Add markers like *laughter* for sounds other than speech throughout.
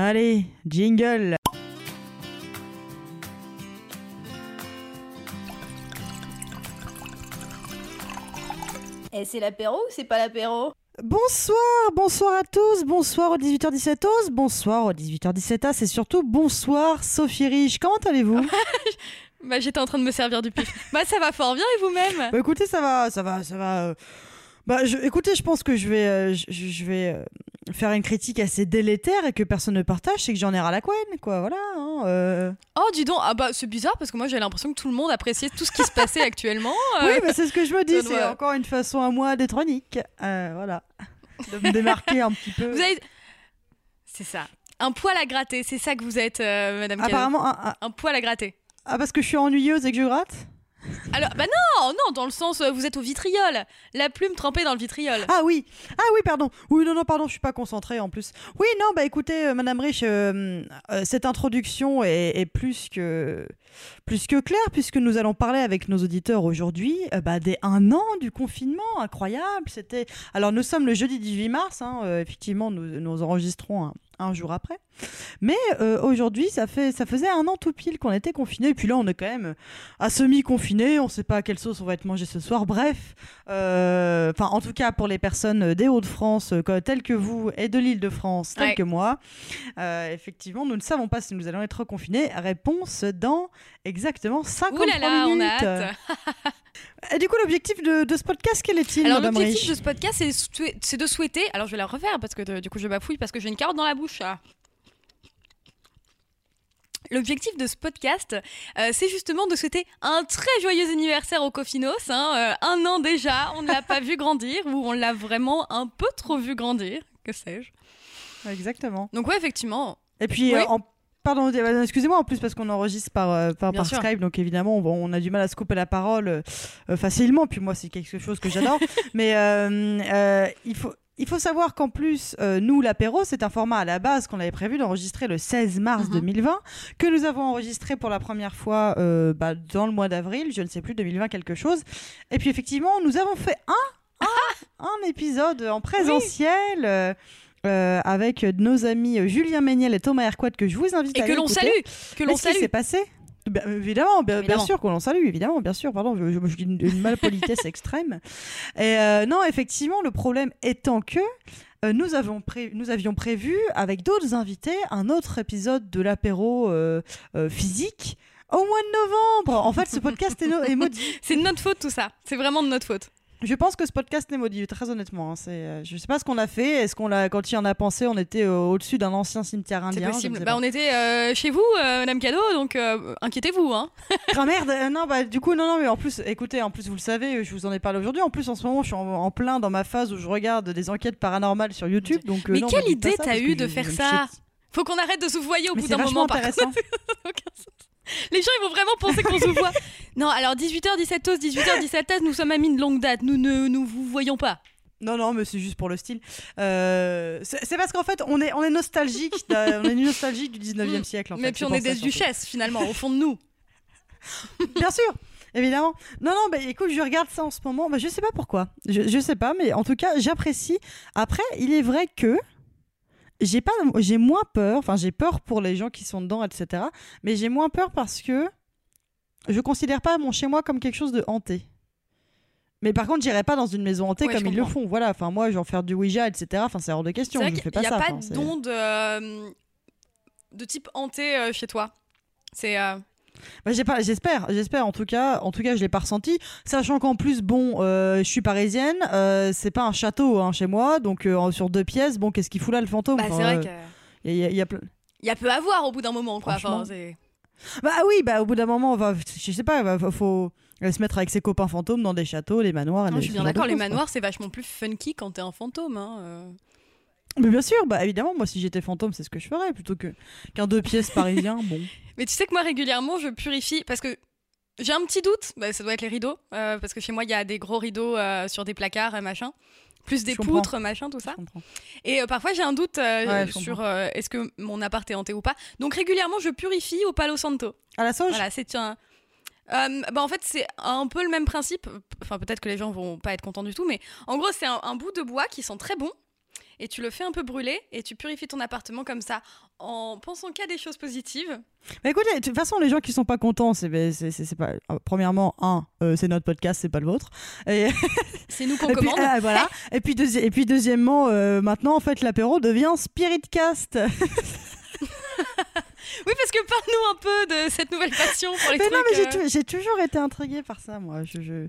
Allez, jingle Et c'est l'apéro ou c'est pas l'apéro? Bonsoir, bonsoir à tous, bonsoir au 18h17 os, bonsoir au 18h17 a, c'est surtout bonsoir Sophie Rich, comment allez-vous? *laughs* Bah j'étais en train de me servir du pif. bah ça va fort bien et vous-même? Bah écoutez, ça va, ça va, ça va. euh, Bah je, écoutez, je pense que je vais, euh, je, je vais euh, faire une critique assez délétère et que personne ne partage, c'est que j'en ai ras la couenne, quoi, voilà. hein, euh. Oh dis donc, ah bah c'est bizarre parce que moi j'ai l'impression que tout le monde appréciait tout ce qui se passait actuellement. euh, Oui, bah, c'est ce que je me dis, c'est doit- encore une façon à moi d'être unique, euh, voilà, de me démarquer un petit peu. Vous avez... C'est ça. Un poil à gratter, c'est ça que vous êtes, Madame. Apparemment, un- un- Un poil à gratter. ah parce que je suis ennuyeuse et que je gratte? Alors, bah non, non, dans le sens, euh, vous êtes au vitriol. La plume trempée dans le vitriol. Ah oui, ah oui, pardon. Oui, non, non, pardon, je suis pas concentrée en plus. Oui, non, bah écoutez, euh, Madame Rich, euh, cette introduction est plus que plus que claire puisque nous allons parler avec nos auditeurs aujourd'hui euh, bah, des un an du confinement, incroyable. C'était alors nous sommes le jeudi 18 mars, hein, euh, effectivement, nous, nous enregistrons un, un jour après. Mais euh, aujourd'hui, ça fait ça faisait un an tout pile qu'on était confinés. Et puis là, on est quand même à semi-confiné. On sait pas à quelle sauce on va être mangé ce soir. Bref, euh, enfin, en tout cas pour les personnes des Hauts-de-France, telles que vous, et de l'Île-de-France, telles Ouais. que moi, effectivement, nous ne savons pas si nous allons être confinés. Réponse dans exactement 53 Ouh là là, on minutes. a hâte. *laughs* Et du coup, l'objectif de, de ce podcast, quel est-il, Alors l'objectif de ce podcast, c'est de souhaiter. Alors je vais la refaire parce que de- du coup je bafouille parce que j'ai une carotte dans la bouche. ah. L'objectif de ce podcast, euh, c'est justement de souhaiter un très joyeux anniversaire au Cofinos. hein, euh, un an déjà, on ne l'a pas *laughs* vu grandir ou on l'a vraiment un peu trop vu grandir, que sais-je. Exactement. Donc ouais, effectivement. Et puis, Oui. euh, en- pardon, euh, excusez-moi en plus parce qu'on enregistre par, euh, par, par. Skype, donc évidemment on, on a du mal à se couper la parole euh, euh, facilement. Puis moi, c'est quelque chose que j'adore. *laughs* Mais il faut. Il faut savoir qu'en plus, euh, nous, l'apéro, c'est un format à la base qu'on avait prévu d'enregistrer le 16 mars Mhm. 2020, que nous avons enregistré pour la première fois euh, bah, dans le mois d'avril, je ne sais plus, 2020 quelque chose. Et puis effectivement, nous avons fait un, un, un épisode en présentiel. euh, euh, avec nos amis euh, Julien Méniel et Thomas Hercouet que je vous invite Et à que l'on salue, que l'on salue. s'est passé? Bien, évidemment, bien, bien Évidemment. sûr qu'on l'en salue, évidemment, bien sûr, pardon, je, je, je dis une, une malpolitesse *laughs* extrême. Et euh, non, effectivement, le problème étant que euh, nous, avons pré- nous avions prévu, avec d'autres invités, un autre épisode de l'apéro euh, euh, physique au mois de novembre. En fait, ce podcast est, no- est maudit. *laughs* C'est de notre faute tout ça. C'est vraiment de notre faute. Je pense que ce podcast est maudit, très honnêtement. hein. C'est, euh, je sais pas ce qu'on a fait. Est-ce qu'on l'a, quand il y en a pensé, on était euh, au-dessus d'un ancien cimetière C'est indien ne possible. Bah on était euh, chez vous, euh, Madame Cadeau, donc euh, inquiétez-vous. Hein. *laughs* Ah merde, non, bah du coup, non, non, mais en plus, écoutez, en plus, vous le savez, je vous en ai parlé aujourd'hui. En plus, en ce moment, je suis en, en plein dans ma phase où je regarde des enquêtes paranormales sur YouTube. Donc, Mais non, quelle idée t'as eu de faire ça Faut qu'on arrête de se voyer au Mais bout c'est d'un moment. Par contre. intéressant. *laughs* *laughs* Les gens, ils vont vraiment penser qu'on se voit. *laughs* Non, alors 18h, 17h, 18h, 17h, nous sommes amis de longue date. Nous ne nous vous voyons pas. Non, non, mais c'est juste pour le style. Euh, c'est parce qu'en fait, on est, on est nostalgique, on est nostalgique du 19e siècle. En Mm. Mais fait, puis on est des duchesses, finalement, au fond de nous. *laughs* Bien sûr, évidemment. Non, non, bah écoute, je regarde ça en ce moment. Bah, je sais pas pourquoi. Je, je sais pas, mais en tout cas, j'apprécie. Après, il est vrai que j'ai pas, j'ai moins peur. Enfin, j'ai peur pour les gens qui sont dedans, etc. Mais j'ai moins peur parce que je considère pas mon chez moi comme quelque chose de hanté. Mais par contre, j'irai pas dans une maison hantée Ouais, comme ils le font. Voilà. Enfin, moi, j'en faire du Ouija, etc. Enfin, c'est hors de question. Je qu'il fais pas a ça. pas d'onde euh, de type hanté euh, chez toi. C'est. euh, Bah, j'ai pas, j'espère, j'espère. En tout cas, en tout cas, je l'ai pas ressenti. Sachant qu'en plus, bon, euh, je suis parisienne, euh, c'est pas un château hein, chez moi, donc euh, sur deux pièces, bon, qu'est-ce qu'il fout là le fantôme Bah, Enfin, c'est vrai qu'il y a- y a- y a plein- y a peu à voir au bout d'un moment, quoi. Enfin, Bah oui, bah au bout d'un moment, on va, je sais pas, il faut euh, se mettre avec ses copains fantômes dans des châteaux, les manoirs. et Non, des- je suis bien d'accord, les manoirs, c'est vachement plus funky quand t'es un fantôme. hein. Mais bien sûr, bah évidemment, moi si j'étais fantôme, c'est ce que je ferais plutôt que qu'un deux pièces parisien. Bon. *laughs* Mais tu sais que moi, régulièrement, je purifie parce que j'ai un petit doute. Bah, ça doit être les rideaux. euh, parce que chez moi, il y a des gros rideaux euh, sur des placards et machin. Plus des Je comprends. poutres, machin, tout ça. Et euh, parfois, j'ai un doute Ouais, sur est-ce que mon appart est hanté ou pas. Donc, régulièrement, je purifie au Palo Santo. À la sauge? Voilà, c'est un. Euh, bah en fait, c'est un peu le même principe. Enfin, peut-être que les gens vont pas être contents du tout, mais en gros, c'est un, un bout de bois qui sent très bon. Et tu le fais un peu brûler et tu purifies ton appartement comme ça en pensant qu'à des choses positives. Bah écoutez, de toute façon, les gens qui sont pas contents, c'est ben, pas. euh, Premièrement, un, euh, c'est notre podcast, c'est pas le vôtre. Et, *laughs* C'est nous qu'on commande. ah, voilà. *laughs* et, puis deuxi- et puis deuxièmement, euh, maintenant, en fait, l'apéro devient Spiritcast. *laughs* Oui, parce que parle-nous un peu de cette nouvelle passion pour les Mais trucs. non, mais j'ai euh, tou- j'ai toujours été intriguée par ça, moi. Je, je...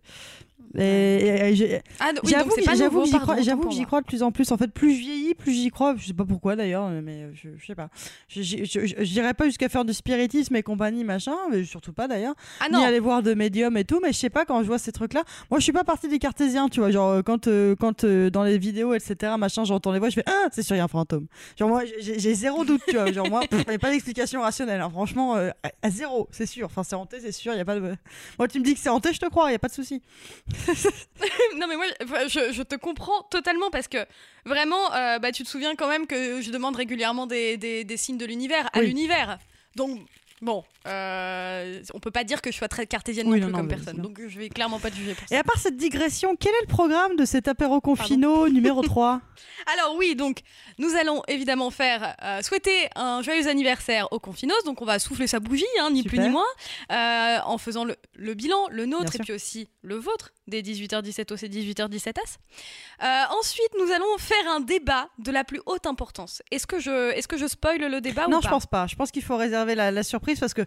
Et, Ah, oui, j'avoue que- j'avoue j'y crois, j'avoue que j'y crois de plus en plus. En fait, plus je vieillis, plus j'y crois. Je sais pas pourquoi d'ailleurs, mais je, je sais pas. Dirais pas jusqu'à faire du spiritisme et compagnie, machin, mais surtout pas d'ailleurs. Ah Ni aller voir de médium et tout, mais je sais pas quand je vois ces trucs-là. Moi, je suis pas partie des cartésiens, tu vois. Genre, euh, quand, euh, quand euh, dans les vidéos, etc., machin, j'entends les voix, je fais Ah, c'est sûr, il y a un fantôme. Genre, moi, j'ai zéro doute, tu vois. Genre, moi, il n'y a pas d'explication rationnelle. hein. Franchement, euh, à, à zéro, c'est sûr. Enfin, c'est hanté, c'est sûr, il y a pas de. Moi, tu me dis que c'est hanté, je te crois, il y a pas de souci. *laughs* non mais moi je, je te comprends totalement parce que vraiment euh, bah, tu te souviens quand même que je demande régulièrement des, des- des signes de l'univers à Oui. l'univers. Donc bon, euh, on peut pas dire que je sois très cartésienne Oui, non plus non, comme personne. Donc je vais clairement pas te juger pour Et ça. à part cette digression, quel est le programme de cet apéro confino numéro 3 *laughs* Alors oui, donc nous allons évidemment faire euh, souhaiter un joyeux anniversaire au Confinos. Donc on va souffler sa bougie, hein, ni plus ni moins, euh, en faisant le, le bilan, le nôtre et puis aussi le vôtre des 18h17 et 18h17s. Euh, ensuite, nous allons faire un débat de la plus haute importance. Est-ce que je, est-ce que je spoil le débat Non, ou je pas pense pas. Je pense qu'il faut réserver la, la surprise parce que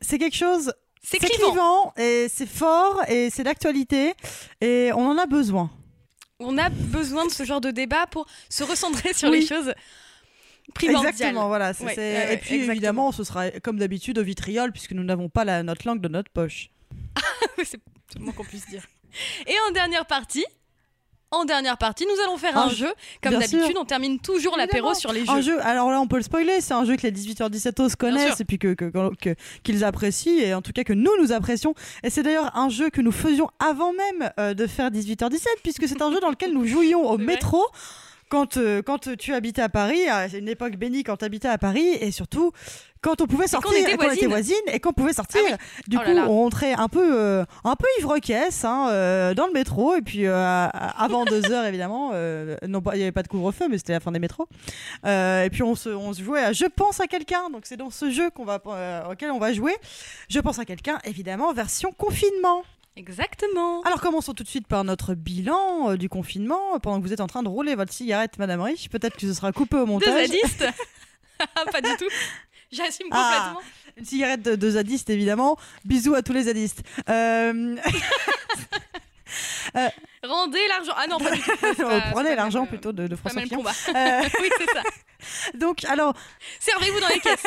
c'est quelque chose. C'est clivant. et c'est fort et c'est d'actualité et on en a besoin. On a besoin de ce genre de débat pour se recentrer sur Oui. les choses primordiales. Exactement, voilà. Ouais, et puis exactement. évidemment, ce sera comme d'habitude au vitriol puisque nous n'avons pas la, notre langue de notre poche. *laughs* c'est le moins qu'on puisse dire. Et en dernière partie, en dernière partie, nous allons faire Un un jeu. Comme d'habitude, on termine toujours l'apéro sur les Un jeux. jeu, alors là on peut le spoiler, c'est un jeu que les 18h17 os sûr. connaissent et puis que, que- que- qu'ils apprécient et en tout cas que nous nous apprécions. Et c'est d'ailleurs un jeu que nous faisions avant même euh, de faire 18h17 puisque c'est un jeu dans lequel nous jouions au métro. Quand, euh, quand tu habitais à Paris, à- c'est une époque bénie quand tu habitais à Paris, et surtout quand on pouvait sortir, qu'on était voisines. voisines et qu'on pouvait sortir. Ah Du Oh coup, là. on rentrait un peu, euh, un peu ivre-caisse hein, euh, dans le métro, et puis avant *laughs* deux heures évidemment, non il n'y avait pas de couvre-feu, mais c'était la fin des métros. Et puis on se, on se jouait à Je pense à quelqu'un, donc c'est dans ce jeu qu'on va, auquel on va jouer. Je pense à quelqu'un, évidemment, version confinement. Exactement. Alors commençons tout de suite par notre bilan euh, du confinement. Pendant que vous êtes en train de rouler votre cigarette, Madame Rich, peut-être que ce sera coupé au Deux montage. zadistes *laughs* Pas du tout. J'assume Ah. complètement. Une cigarette de, de zadistes, évidemment. Bisous à tous les zadistes. *laughs* Euh, Rendez l'argent. Ah non, pas du tout. Pas- *laughs* Prenez l'argent plutôt de, euh, François Fillon. Euh, oui, c'est ça. donc, alors, Servez-vous dans les caisses.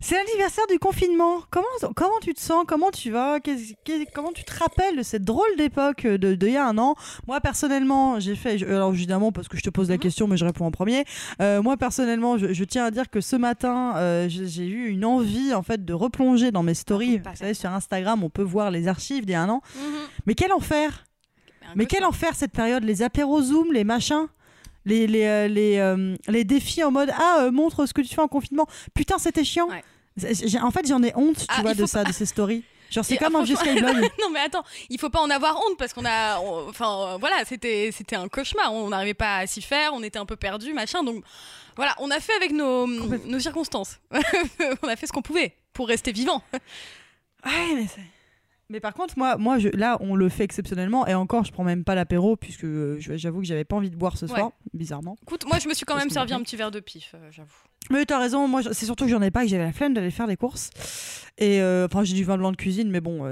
C'est l'anniversaire du confinement. Comment, comment tu te sens? Comment tu vas? Qu'est- Comment tu te rappelles de cette drôle d'époque de, de il y a un an? Moi, personnellement, j'ai fait. Alors, évidemment, parce que je te pose la Mhm. question, mais je réponds en premier. Euh, moi, personnellement, je, je tiens à dire que ce matin, euh, j'ai j'ai eu une envie, en fait, de replonger dans mes stories. faut pas Vous savez, sur Instagram, on peut voir les archives d'il y a un an. Mhm. Mais quel enfer Mais quel enfer cette période, les apéros Zoom, les machins, les, les, euh, les, euh, les défis en mode Ah, euh, montre ce que tu fais en confinement. Putain, c'était chiant. Ouais. En fait, j'en ai honte, tu Ah, vois, de ça, de ces stories. Genre, c'est comme un vieux Skyblog. *laughs* Non mais attends, il faut pas en avoir honte parce qu'on a, on- enfin voilà, c'était c'était un cauchemar. On n'arrivait pas à s'y faire, on était un peu perdus, machin. Donc voilà, on a fait avec nos nos circonstances. *laughs* on a fait ce qu'on pouvait pour rester vivant. Ouais, mais c'est- Mais par contre, moi, moi je, là, on le fait exceptionnellement. Et encore, je prends même pas l'apéro, puisque euh, j'avoue que j'avais pas envie de boire ce Ouais. soir, bizarrement. Écoute, moi je me suis quand même servi un petit verre de pif, euh, j'avoue. Mais t'as raison, moi, c'est surtout que j'en ai pas, que j'avais la flemme d'aller faire les courses. Et euh, enfin, j'ai du vin blanc de cuisine, mais bon,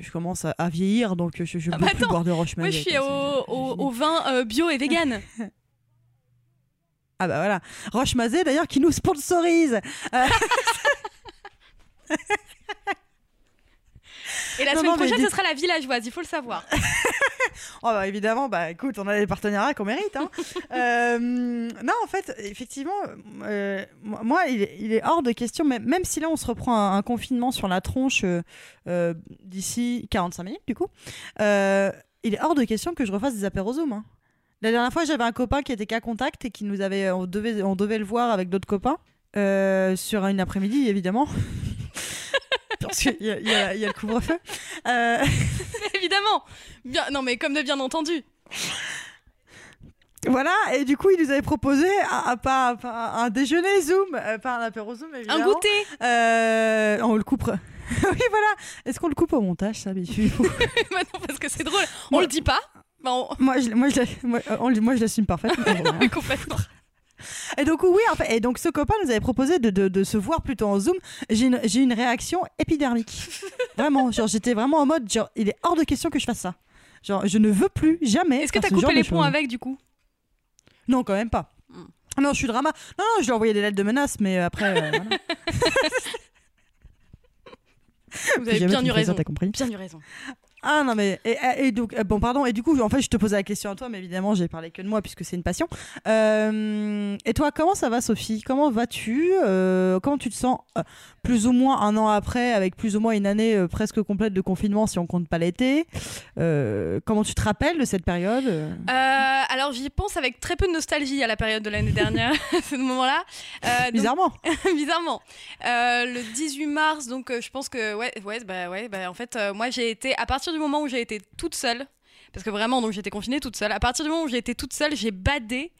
je commence à, à vieillir, donc je, je Ah peux bah plus boire de roche Moi je suis au, au, au vin bio et vegan. *laughs* Ah bah voilà. Roche Mazé d'ailleurs qui nous sponsorise. *laughs* Et la Non, semaine non, prochaine ce sera la villageoise, il faut le savoir. *laughs* Oh, bah, évidemment, bah écoute, on a des partenariats qu'on mérite. Hein. *laughs* Euh, non, en fait, effectivement, euh, moi, il est, il est hors de question, même, même si là, on se reprend un, un confinement sur la tronche euh, euh, d'ici 45 minutes, du coup, il est hors de question que je refasse des apéros Zoom. hein. La dernière fois, j'avais un copain qui était qu'à contact et qui nous avait, on devait, on devait le voir avec d'autres copains euh, sur une après-midi, évidemment. Parce qu'il y, y a il y a le couvre-feu. Euh, *laughs* Évidemment. Bien, non, mais comme de bien entendu. Voilà, et du coup, il nous avait proposé un, un- un déjeuner Zoom, euh, pas un apéro Zoom, évidemment. Un goûter. Euh, on le coupe. *laughs* oui, voilà. Est-ce qu'on le coupe au montage, ça, Bichu *laughs* Bah non, parce que c'est drôle. On Moi- le dit pas. Bah, on- Moi, je, moi, je, moi, euh, on moi, je l'assume parfaitement. Oui, complètement. Et donc, oui, en fait, et donc, ce copain nous avait proposé de, de- de se voir plutôt en Zoom. J'ai une, j'ai une réaction épidermique. *laughs* Vraiment, genre, j'étais vraiment en mode, genre, il est hors de question que je fasse ça. Genre, je ne veux plus, jamais. Est-ce que t'as coupé les ponts avec du coup? Non, quand même pas. Hmm. Non, je suis drama. Non, non, je lui ai envoyé des lettres de menaces, mais euh, après. euh, voilà. *laughs* Vous avez bien eu raison. T'as compris Bien eu raison. Ah non mais et, et donc euh, bon pardon et du coup en fait je te posais la question à toi mais évidemment j'ai parlé que de moi puisque c'est une passion. Euh, et toi comment ça va Sophie? Comment vas-tu? Euh, Comment tu te sens euh, plus ou moins un an après avec plus ou moins une année presque complète de confinement si on compte pas l'été? Comment tu te rappelles de cette période? Alors j'y pense avec très peu de nostalgie à la période de l'année dernière, à *laughs* *laughs* ce moment-là. Donc- Bizarrement. *laughs* bizarrement. Le 18 mars, donc je pense que ouais, ouais, bah ouais, bah en fait, moi j'ai été à partir du moment où j'ai été toute seule, parce que vraiment donc j'étais confinée toute seule. À partir du moment où j'ai été toute seule, j'ai badé,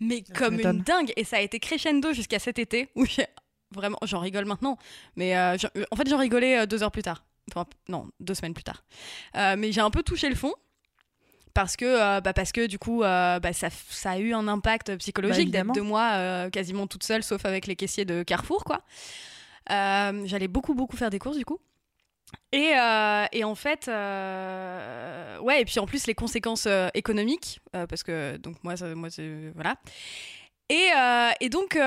mais comme une dingue, et ça a été crescendo jusqu'à cet été où j'ai vraiment, j'en rigole maintenant, mais euh, j'en- en fait j'en rigolais euh, deux heures plus tard, enfin non deux semaines plus tard. Euh, mais j'ai un peu touché le fond. Parce que, euh, bah parce que du coup, euh, bah ça, ça a eu un impact Bah, psychologique d'être évidemment. deux mois euh, quasiment toute seule, sauf avec les caissiers de Carrefour, quoi. Euh, J'allais beaucoup, beaucoup faire des courses, du coup. Et, euh, et en fait, euh, ouais, et puis en plus, les conséquences euh, économiques, parce que, donc, moi, ça- moi c'est- voilà. Et, et donc,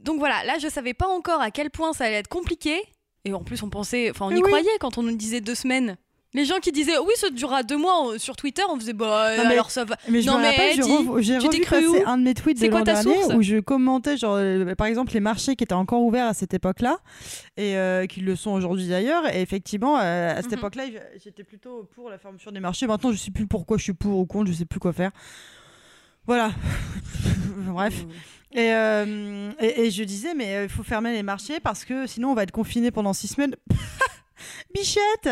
donc voilà, là, je savais pas encore à quel point ça allait être compliqué. Et en plus, on pensait, enfin, on y oui. croyait quand on nous disait deux semaines. Les gens qui disaient oui, ça durera deux mois on- sur Twitter, on faisait bah Non, mais- alors ça va. Mais je Non, me rappelle, j'ai revu- passer un de mes tweets de l'an dernier où je commentais, genre, euh, par exemple, les marchés qui étaient encore ouverts à cette époque-là et euh, qui le sont aujourd'hui d'ailleurs. Et effectivement, euh, à cette Mhm. époque-là, j- j'étais plutôt pour la fermeture des marchés. Maintenant, je sais plus pourquoi je suis pour ou contre, je sais plus quoi faire. Voilà. *laughs* Bref. Et, euh, et, et je disais, mais euh, il faut fermer les marchés parce que sinon on va être confiné pendant six semaines. *laughs* *laughs* Bichette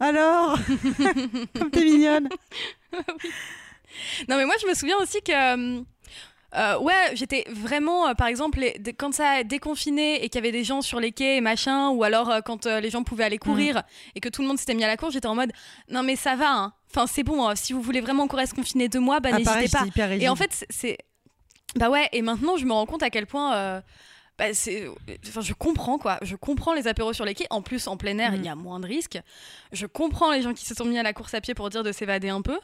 Alors *laughs* Comme t'es mignonne *laughs* Non, mais moi, je me souviens aussi que. euh, euh, ouais, j'étais vraiment, euh, par exemple, les- quand ça a déconfiné et qu'il y avait des gens sur les quais et machin, ou alors euh, quand les gens pouvaient aller courir et que tout le monde s'était mis à la course, j'étais en mode non, mais ça va, hein. Enfin, c'est bon, hein. si vous voulez vraiment qu'on reste confiné deux mois, bah Ah, n'hésitez pas. Et en fait, c'est- c'est. Bah ouais, et maintenant, je me rends compte à quel point. Bah, c'est... Enfin, je comprends quoi. Je comprends les apéros sur les quais. En plus, en plein air, il Mm. y a moins de risques. Je comprends les gens qui se sont mis à la course à pied pour dire de s'évader un peu.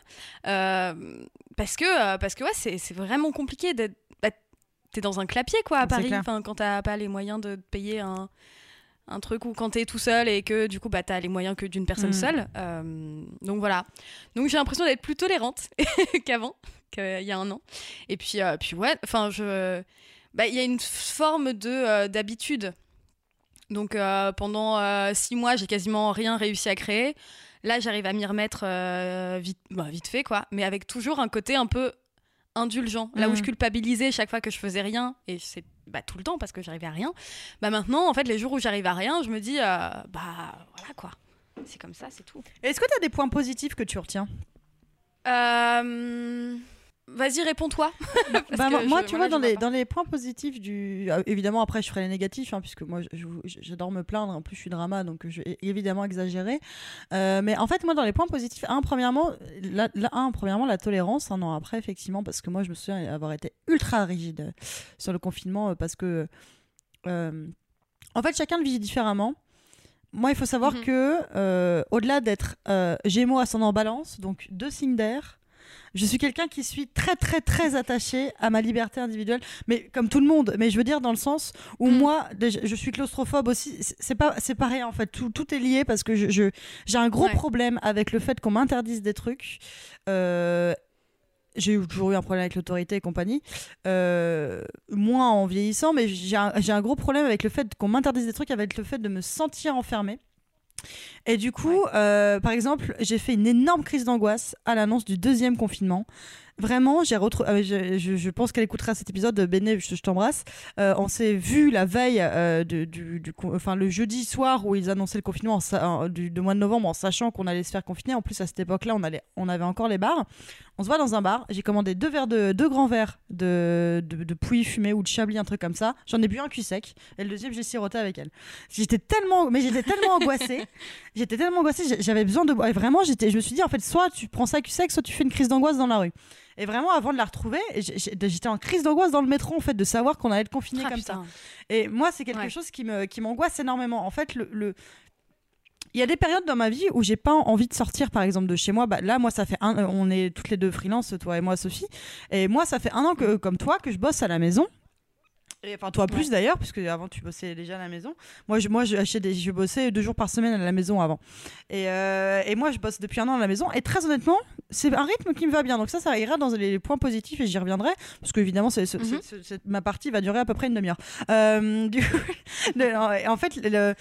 Euh, parce que, euh, parce que ouais, c'est, c'est vraiment compliqué d'être. Bah, t'es dans un clapier quoi à Paris. Enfin, quand t'as pas les moyens de payer un. Un truc où quand t'es tout seul et que du coup bah t'as les moyens que d'une personne Mm. seule. Euh, donc voilà. Donc j'ai l'impression d'être plus tolérante *laughs* qu'avant, qu'il y a un an. Et puis, euh, puis ouais, enfin, je. Bah, il y a une forme de euh, d'habitude. Donc euh, pendant euh, six mois, j'ai quasiment rien réussi à créer. Là, j'arrive à m'y remettre vite, bah, vite fait, quoi. Mais avec toujours un côté un peu indulgent. Là où je culpabilisais chaque fois que je faisais rien, et c'est bah, tout le temps parce que j'arrivais à rien. Bah maintenant, en fait, les jours où j'arrive à rien, je me dis, euh, bah voilà quoi. C'est comme ça, c'est tout. Est-ce que tu as des points positifs que tu retiens? Euh, Vas-y, réponds-toi. *laughs* Bah, moi, je- tu voilà, vois, dans les, pas. dans les points positifs du. ah, évidemment, après, je ferai les négatifs, hein, puisque moi, j'adore me plaindre. En plus, je suis drama, donc je vais évidemment exagérer. Euh, mais en fait, moi, dans les points positifs, un, premièrement, la, la- un, premièrement, la tolérance, un an après, effectivement, parce que moi, je me souviens avoir été ultra rigide euh, sur le confinement, euh, parce que. euh, en fait, chacun le vit différemment. Moi, il faut savoir Mhm. que, euh, au-delà d'être euh, Gémeaux ascendant balance, donc deux signes d'air, Je suis quelqu'un qui suis très très très attaché à ma liberté individuelle, mais comme tout le monde. Mais je veux dire dans le sens où Mm. moi, je suis claustrophobe aussi. C'est- pas c'est pareil en fait. Tout, tout est lié parce que je je- j'ai un gros Ouais. problème avec le fait qu'on m'interdise des trucs. Euh, j'ai toujours eu un problème avec l'autorité et compagnie, Euh, moins en vieillissant, mais j'ai un, j'ai un gros problème avec le fait qu'on m'interdise des trucs, avec le fait de me sentir enfermée. Et du coup, euh, par exemple, j'ai fait une énorme crise d'angoisse à l'annonce du deuxième confinement. Vraiment, j'ai euh, je, je- je pense qu'elle écoutera cet épisode. Béné, je, je t'embrasse. Euh, on s'est vu la veille, euh, de- du, enfin le jeudi soir où ils annonçaient le confinement en sa- en- du, mois de novembre, en sachant qu'on allait se faire confiner. En plus, à cette époque-là, on allait, on avait encore les bars. On se voit dans un bar. J'ai commandé deux verres de, deux grands verres de, de, de pouilly fumé ou de chablis, un truc comme ça. J'en ai bu un cul sec. Et le deuxième, j'ai siroté avec elle. J'étais tellement, mais j'étais tellement angoissée. *laughs* J'étais tellement angoissée. J'avais besoin de vraiment, j'étais, je me suis dit, en fait, soit tu prends ça cul sec, soit tu fais une crise d'angoisse dans la rue. Et vraiment, avant de la retrouver, j'étais en crise d'angoisse dans le métro, en fait, de savoir qu'on allait être confiné Ah, comme ça. Et moi, c'est quelque Ouais. chose qui me qui m'angoisse énormément. En fait, le, le- il y a des périodes dans ma vie où j'ai pas envie de sortir, par exemple, de chez moi. Bah, là, moi, ça fait un, on est toutes les deux freelance, toi et moi, Sophie. Et moi, ça fait un an que, comme toi, que je bosse à la maison. Et enfin, toi plus d'ailleurs, puisque avant tu bossais déjà à la maison. Moi, je, moi, je, des, je bossais deux jours par semaine à la maison avant. Et, euh, et moi, je bosse depuis un an à la maison. Et très honnêtement, c'est un rythme qui me va bien. Donc ça, ça ira dans les points positifs et j'y reviendrai. Parce qu'évidemment, c'est- c'est- ma partie va durer à peu près une demi-heure. Euh, *laughs* en fait, le,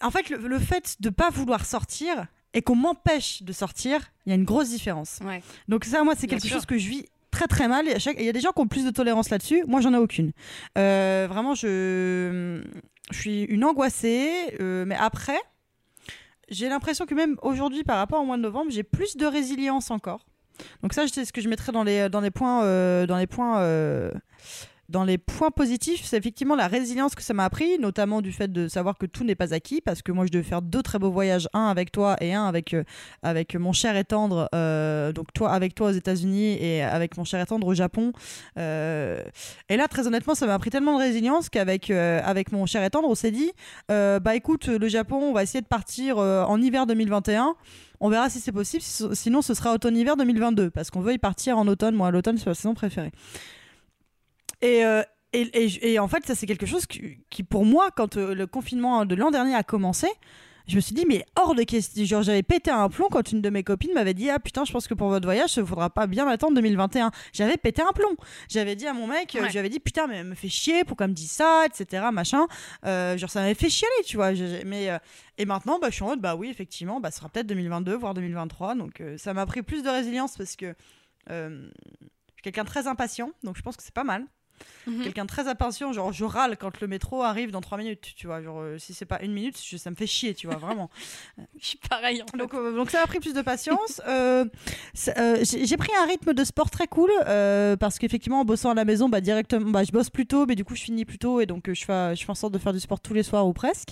en fait, le, le fait de pas vouloir sortir et qu'on m'empêche de sortir, il y a une grosse différence. Ouais. Donc ça, moi, c'est quelque sûr. chose que je vis très très mal. Chaque- Il y a des gens qui ont plus de tolérance là-dessus. Moi, j'en ai aucune. Euh, vraiment, je... je suis une angoissée. euh, mais après, j'ai l'impression que même aujourd'hui, par rapport au mois de novembre, j'ai plus de résilience encore. Donc ça, c'est ce que je mettrais dans les, dans les points... euh, dans les points euh, dans les points positifs, c'est effectivement la résilience que ça m'a appris, notamment du fait de savoir que tout n'est pas acquis, parce que moi je devais faire deux très beaux voyages, un avec toi et un avec, euh, avec mon cher et tendre, euh, donc toi avec toi aux États-Unis et avec mon cher et tendre au Japon. Euh, et là, très honnêtement, ça m'a appris tellement de résilience qu'avec avec mon cher et tendre, on s'est dit, bah écoute, le Japon, on va essayer de partir en hiver 2021. On verra si c'est possible, si- sinon ce sera automne-hiver 2022, parce qu'on veut y partir en automne. Moi, l'automne, c'est ma saison préférée. Et, euh, et, et- et en fait, ça, c'est quelque chose qui, qui, pour moi, quand euh, le confinement de l'an dernier a commencé, je me suis dit, mais hors de question. Genre, j'avais pété un plomb quand une de mes copines m'avait dit, ah putain, je pense que pour votre voyage, il faudra pas bien attendre 2021. J'avais pété un plomb. J'avais dit à mon mec, euh, Ouais. j'avais dit, putain, mais elle me fait chier, pourquoi elle me dit ça, etc., machin. Euh, genre, ça m'avait fait chialer, tu vois. Mais, euh, et maintenant, bah, je suis en mode, bah oui, effectivement, bah, ce sera peut-être 2022, voire 2023. Donc, euh, ça m'a pris plus de résilience parce que je suis quelqu'un de très impatient, donc je pense que c'est pas mal Mhm. quelqu'un de très impatient genre je râle quand le métro arrive dans 3 minutes tu vois genre euh, si c'est pas une minute je- ça me fait chier tu vois vraiment *laughs* Je suis pareil. en fait. donc, euh, donc ça a pris plus de patience *laughs* Euh, j'ai pris un rythme de sport très cool parce qu'effectivement en bossant à la maison bah directement bah, je bosse plus tôt mais du coup je finis plus tôt et donc je fais je fais en sorte de faire du sport tous les soirs ou presque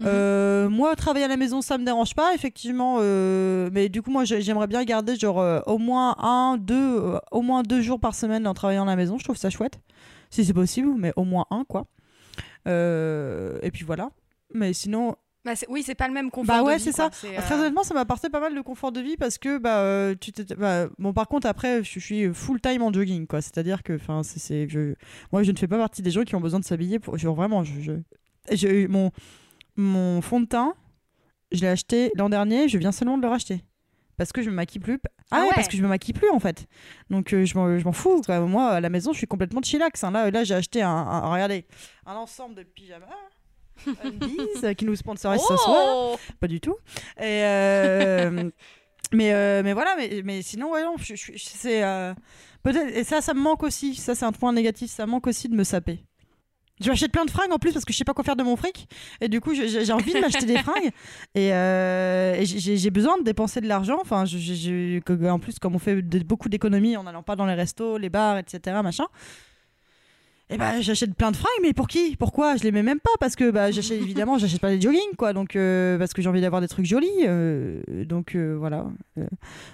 Mhm. Moi travailler à la maison ça me dérange pas effectivement mais du coup moi j'ai- j'aimerais bien garder genre au moins un deux au moins deux jours par semaine en travaillant à la maison je trouve ça chouette si c'est possible mais au moins un quoi Euh, et puis voilà mais sinon Bah, c'est- oui, c'est pas le même confort. bah de ouais, c'est ça. C'est, Ah, Très euh, honnêtement, ça m'a apporté pas mal de confort de vie parce que bah euh, tu bah, bon par contre après je, je suis full time en jogging quoi, c'est-à-dire que enfin c'est c'est- je moi je ne fais pas partie des gens qui ont besoin de s'habiller pour genre vraiment je, je j'ai eu mon mon fond de teint, je l'ai acheté l'an dernier, je viens seulement de le racheter. Parce que je me maquille plus. Ah, Ah ouais, ouais. parce que je me maquille plus en fait. Donc euh, je m'en fous. quoi. Moi à la maison je suis complètement chillax. hein. Là, là j'ai acheté un, un- regardez un ensemble de pyjamas. *laughs* Undies, euh, qui nous sponsorise ce soir Oh pas du tout. Et euh, *laughs* mais euh, mais voilà, mais, mais sinon ouais je- je- c'est euh, peut-être et ça ça me manque aussi. Ça c'est un point négatif, ça manque aussi de me saper. Je m'achète plein de fringues en plus parce que je sais pas quoi faire de mon fric et du coup j'ai envie de m'acheter des *laughs* fringues et, euh, et j'ai besoin de dépenser de l'argent. Enfin, je- je- en plus comme on fait de- beaucoup d'économies en n'allant pas dans les restos, les bars, etc. machin. Et bah j'achète plein de fringues, mais pour qui? Pourquoi? Je les mets même pas parce que bah j'achète *laughs* évidemment j'achète pas des jogging quoi, donc euh, parce que j'ai envie d'avoir des trucs jolis, euh, donc voilà.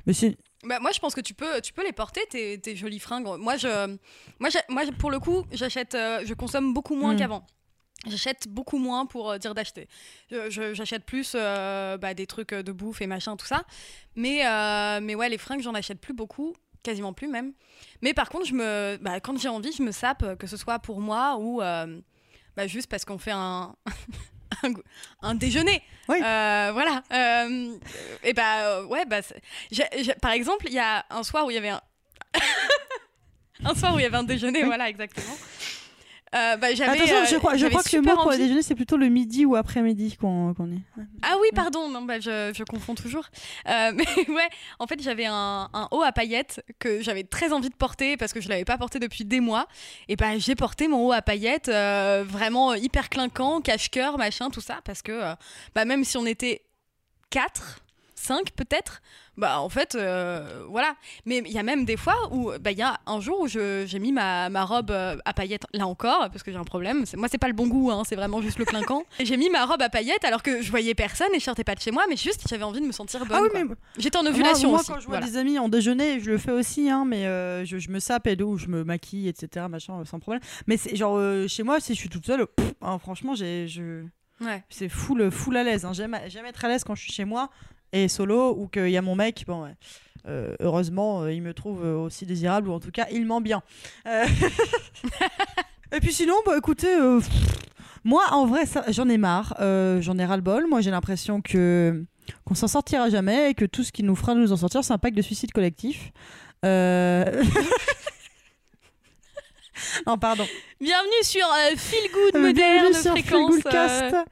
Mais c'est Bah, moi, je pense que tu peux, tu peux les porter, tes, tes jolies fringues. Moi, je, moi, moi, pour le coup, j'achète, euh, je consomme beaucoup moins Mm. qu'avant. J'achète beaucoup moins pour euh, dire d'acheter. J'achète plus euh, bah, des trucs de bouffe et machin, tout ça. Mais, mais ouais, les fringues, j'en achète plus beaucoup. quasiment plus même. Mais par contre, je me, bah, quand j'ai envie, je me sape, que ce soit pour moi ou bah, juste parce qu'on fait un, *laughs* un, déjeuner. Oui. Euh, voilà. Euh, et bah euh, ouais, bah, par exemple, il y a un soir où il y avait un, *laughs* un soir où il y avait un déjeuner, Oui. voilà exactement. Euh, bah, Attention, euh, je crois, je crois que le mot pour déjeuner, c'est plutôt le midi ou après-midi qu'on est. Ah oui, pardon, non, bah, je, je confonds toujours. Euh, *laughs* mais ouais, en fait, j'avais un, un haut à paillettes que j'avais très envie de porter parce que je l'avais pas porté depuis des mois. Et bah, j'ai porté mon haut à paillettes euh, vraiment hyper clinquant, cache-cœur, machin, tout ça, parce que euh, bah, même si on était 4, 5 peut-être, bah en fait, euh, voilà. Mais il y a même des fois où bah, il y a un jour où je- j'ai mis ma, ma robe euh, à paillettes, là encore, parce que j'ai un problème. Moi, c'est pas le bon goût, hein, c'est vraiment juste le clinquant. *laughs* J'ai mis ma robe à paillettes alors que je voyais personne et je sortais pas de chez moi, mais juste j'avais envie de me sentir bonne. ah oui, quoi. mais J'étais en moi, ovulation moi, aussi. quand je vois voilà. des amis en déjeuner, je le fais aussi, hein, mais euh, je, je me sape et d'où je me maquille, etc., machin, sans problème. Mais c'est genre euh, chez moi, si je suis toute seule, pff, hein, franchement, j'ai, je, Ouais. c'est full, full à l'aise. Hein. J'aime être à l'aise quand je suis chez moi et solo ou qu'il y a mon mec. Bon, ouais. Euh, heureusement, euh, il me trouve euh, aussi désirable ou en tout cas, il ment bien. Euh, *laughs* et puis sinon, bah écoutez, euh, moi en vrai, j'en ai marre, j'en ai ras le bol. Moi, j'ai l'impression que qu'on s'en sortira jamais et que tout ce qui nous fera nous en sortir, c'est un pacte de suicide collectif. Euh... *laughs* non, pardon. Bienvenue sur euh, Feel Good moderne sur Feel fréquence. Good Cast. Euh,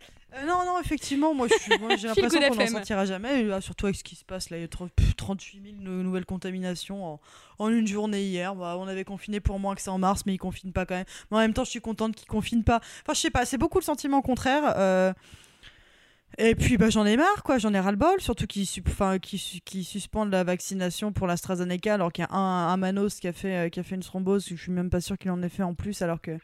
non, non, effectivement, moi, j'ai *laughs* l'impression qu'on n'en sortira jamais. Et là, surtout avec ce qui se passe, là, il y a trop- pff, 38 000 nou- nouvelles contaminations en, en une journée hier. Bah, on avait confiné pour moins que ça en mars, mais ils confinent pas quand même. Mais en même temps, je suis contente qu'ils confinent pas. Enfin, je sais pas, c'est beaucoup le sentiment contraire. euh, Et puis, bah, j'en ai marre, quoi. J'en ai ras-le-bol. Surtout qu'ils suspendent la vaccination pour l'AstraZeneca, alors qu'il y a un, un Manos qui a, fait, euh, qui a fait une thrombose. Je suis même pas sûre qu'il en ait fait en plus, alors que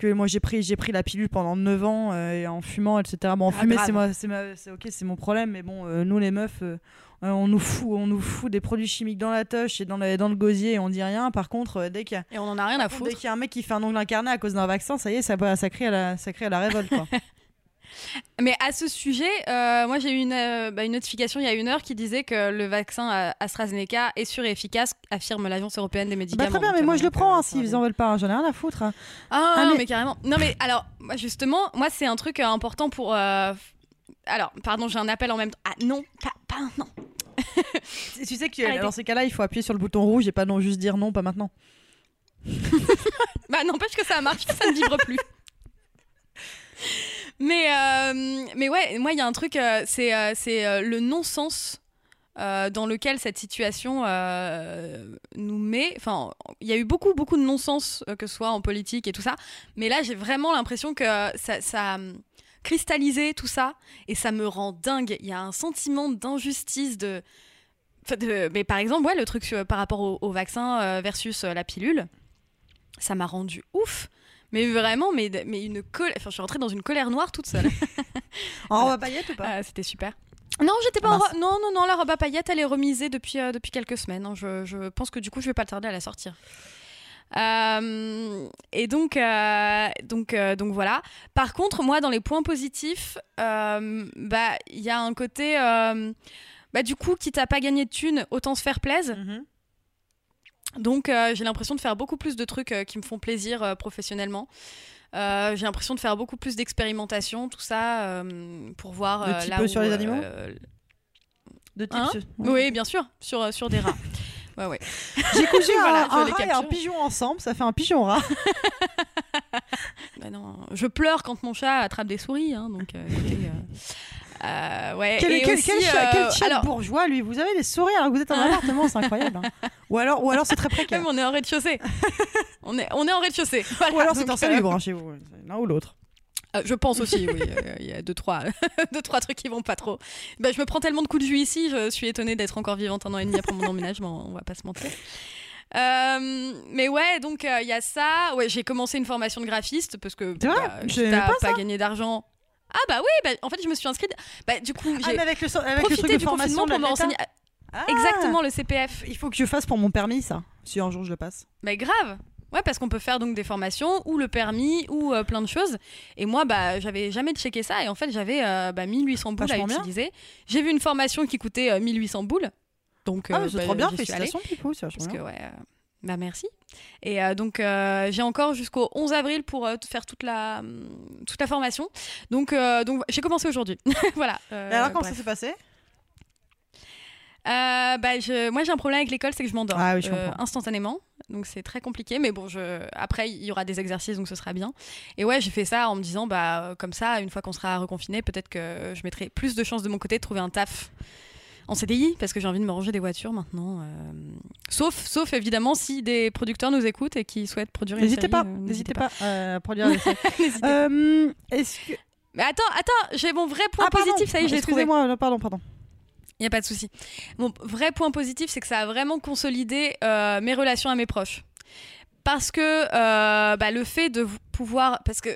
que moi j'ai pris j'ai pris la pilule pendant 9 ans euh, et en fumant etc bon en Ah, fumée grave. c'est moi c'est ok c'est mon problème mais bon euh, nous les meufs euh, on nous fout on nous fout des produits chimiques dans la toche et dans le, dans le gosier et on dit rien par contre dès qu'il y a Et on en a rien à dès foutre. qu'il y a un mec qui fait un ongle incarné à cause d'un vaccin ça y est ça ça crie à la ça crie à la révolte quoi *laughs* Mais à ce sujet, euh, moi j'ai eu une, euh, bah, une notification il y a une heure qui disait que le vaccin euh, AstraZeneca est sûr et efficace, affirme l'Agence européenne des bah, médicaments. très bien mais moi je le prends hein, s'ils va. en veulent pas hein, j'en ai rien à foutre hein. Ah, Ah, non, mais- mais... carrément. Non mais alors, justement, moi c'est un truc important pour. euh, Alors, pardon, j'ai un appel en même temps. Ah non, pas, pas non. tu sais que Arrêtez. dans ces cas-là il faut appuyer sur le bouton rouge et pas non juste dire non pas maintenant *laughs* Bah n'empêche que ça marche, ça ne vibre plus. *laughs* Mais, euh, mais ouais, moi il y a un truc, euh, c'est euh, euh, le non-sens dans lequel cette situation nous met. Enfin, il y a eu beaucoup, beaucoup de non-sens, que ce soit en politique et tout ça. Mais là, j'ai vraiment l'impression que ça, ça cristallisé tout ça et ça me rend dingue. Il y a un sentiment d'injustice de. mais par exemple, ouais, le truc par rapport au, vaccin versus la pilule, ça m'a rendu ouf. Mais vraiment, mais, mais une colère. Enfin, je suis rentrée dans une colère noire toute seule. *laughs* en robe à paillettes ou pas? Ah, C'était super. Non, j'étais pas en Non, non, non, la robe à paillettes, elle est remisée depuis, euh, depuis quelques semaines. hein. Je, je pense que du coup, je vais pas tarder à la sortir. Euh, et donc, euh, donc, donc voilà. Par contre, moi, dans les points positifs, bah, il y a un côté. bah, du coup, quitte à pas gagner de thunes, autant se faire plaisir. Mhm. Donc euh, j'ai l'impression de faire beaucoup plus de trucs euh, qui me font plaisir euh, professionnellement. Euh, j'ai l'impression de faire beaucoup plus d'expérimentation, tout ça, euh, pour voir De type, là où, sur les animaux euh, de type Hein Oui, bien sûr, sur, sur des rats. *laughs* ouais, ouais. J'ai couché *laughs* Voilà, un, un les rat et un pigeon ensemble, ça fait un pigeon rat. *laughs* Bah non, je pleure quand mon chat attrape des souris, hein, donc euh, écoutez, euh, euh, ouais. Quel, et quel, aussi, quel chat, quel euh, chat alors, bourgeois, lui Vous avez des alors que vous êtes en *laughs* appartement, c'est incroyable. hein. Ou alors, ou alors c'est très précaire. même on est en rez-de-chaussée. *laughs* on, est, on est en rez-de-chaussée. Voilà, Ou alors c'est en euh, salubre hein, chez vous, l'un ou l'autre. Euh, je pense aussi, oui. euh, Il y a deux trois, *laughs* deux, trois trucs qui vont pas trop. Bah, je me prends tellement de coups de jus ici, je suis étonnée d'être encore vivante un an et demi après mon emménagement, on va pas se mentir. Euh, mais ouais, donc il y a ça. Ouais, j'ai commencé une formation de graphiste parce que bah, Je à pas pas gagner d'argent. Ah bah oui, bah, en fait je me suis inscrite. Bah, du coup, Ah, j'ai mais avec le, avec le truc profité de du formation confinement pour me. Ah Exactement, le CPF. Il faut que je fasse pour mon permis, ça. Si un jour je le passe. Mais grave. Ouais, parce qu'on peut faire donc des formations ou le permis ou euh, plein de choses. Et moi, bah, j'avais jamais checké ça. Et en fait, j'avais euh, bah, 1800 boules Vachement à utiliser. J'ai vu une formation qui coûtait euh, 1800 boules. Donc, Ah, euh, c'est bah, trop bien, félicitations, Pipou, c'est vachement Parce que ouais, euh, bah merci. Et euh, donc euh, j'ai encore jusqu'au 11 avril pour euh, faire toute la hum, toute la formation. Donc donc j'ai commencé aujourd'hui. *laughs* voilà. Et alors, comment bref. ça s'est passé? Bah, je- moi j'ai un problème avec l'école, c'est que je m'endors Ah oui, instantanément. Donc c'est très compliqué, mais bon, je... après il y aura des exercices, donc ce sera bien. Et ouais, j'ai fait ça en me disant, bah comme ça, une fois qu'on sera reconfiné, peut-être que je mettrai plus de chances de mon côté de trouver un taf en CDI, parce que j'ai envie de me ranger des voitures maintenant. euh, Sauf, sauf évidemment si des producteurs nous écoutent et qui souhaitent produire N'hésitez pas, euh, n'hésitez pas euh, à produire *laughs* pas. Est-ce que. Mais attends, attends, j'ai mon vrai point Ah, positif, ça y est, je l'ai trouvé. Excusez-moi, pardon, pardon. Il n'y a pas de souci. Mon vrai point positif, c'est que ça a vraiment consolidé euh, mes relations à mes proches. Parce que euh, bah, le fait de pouvoir... Parce que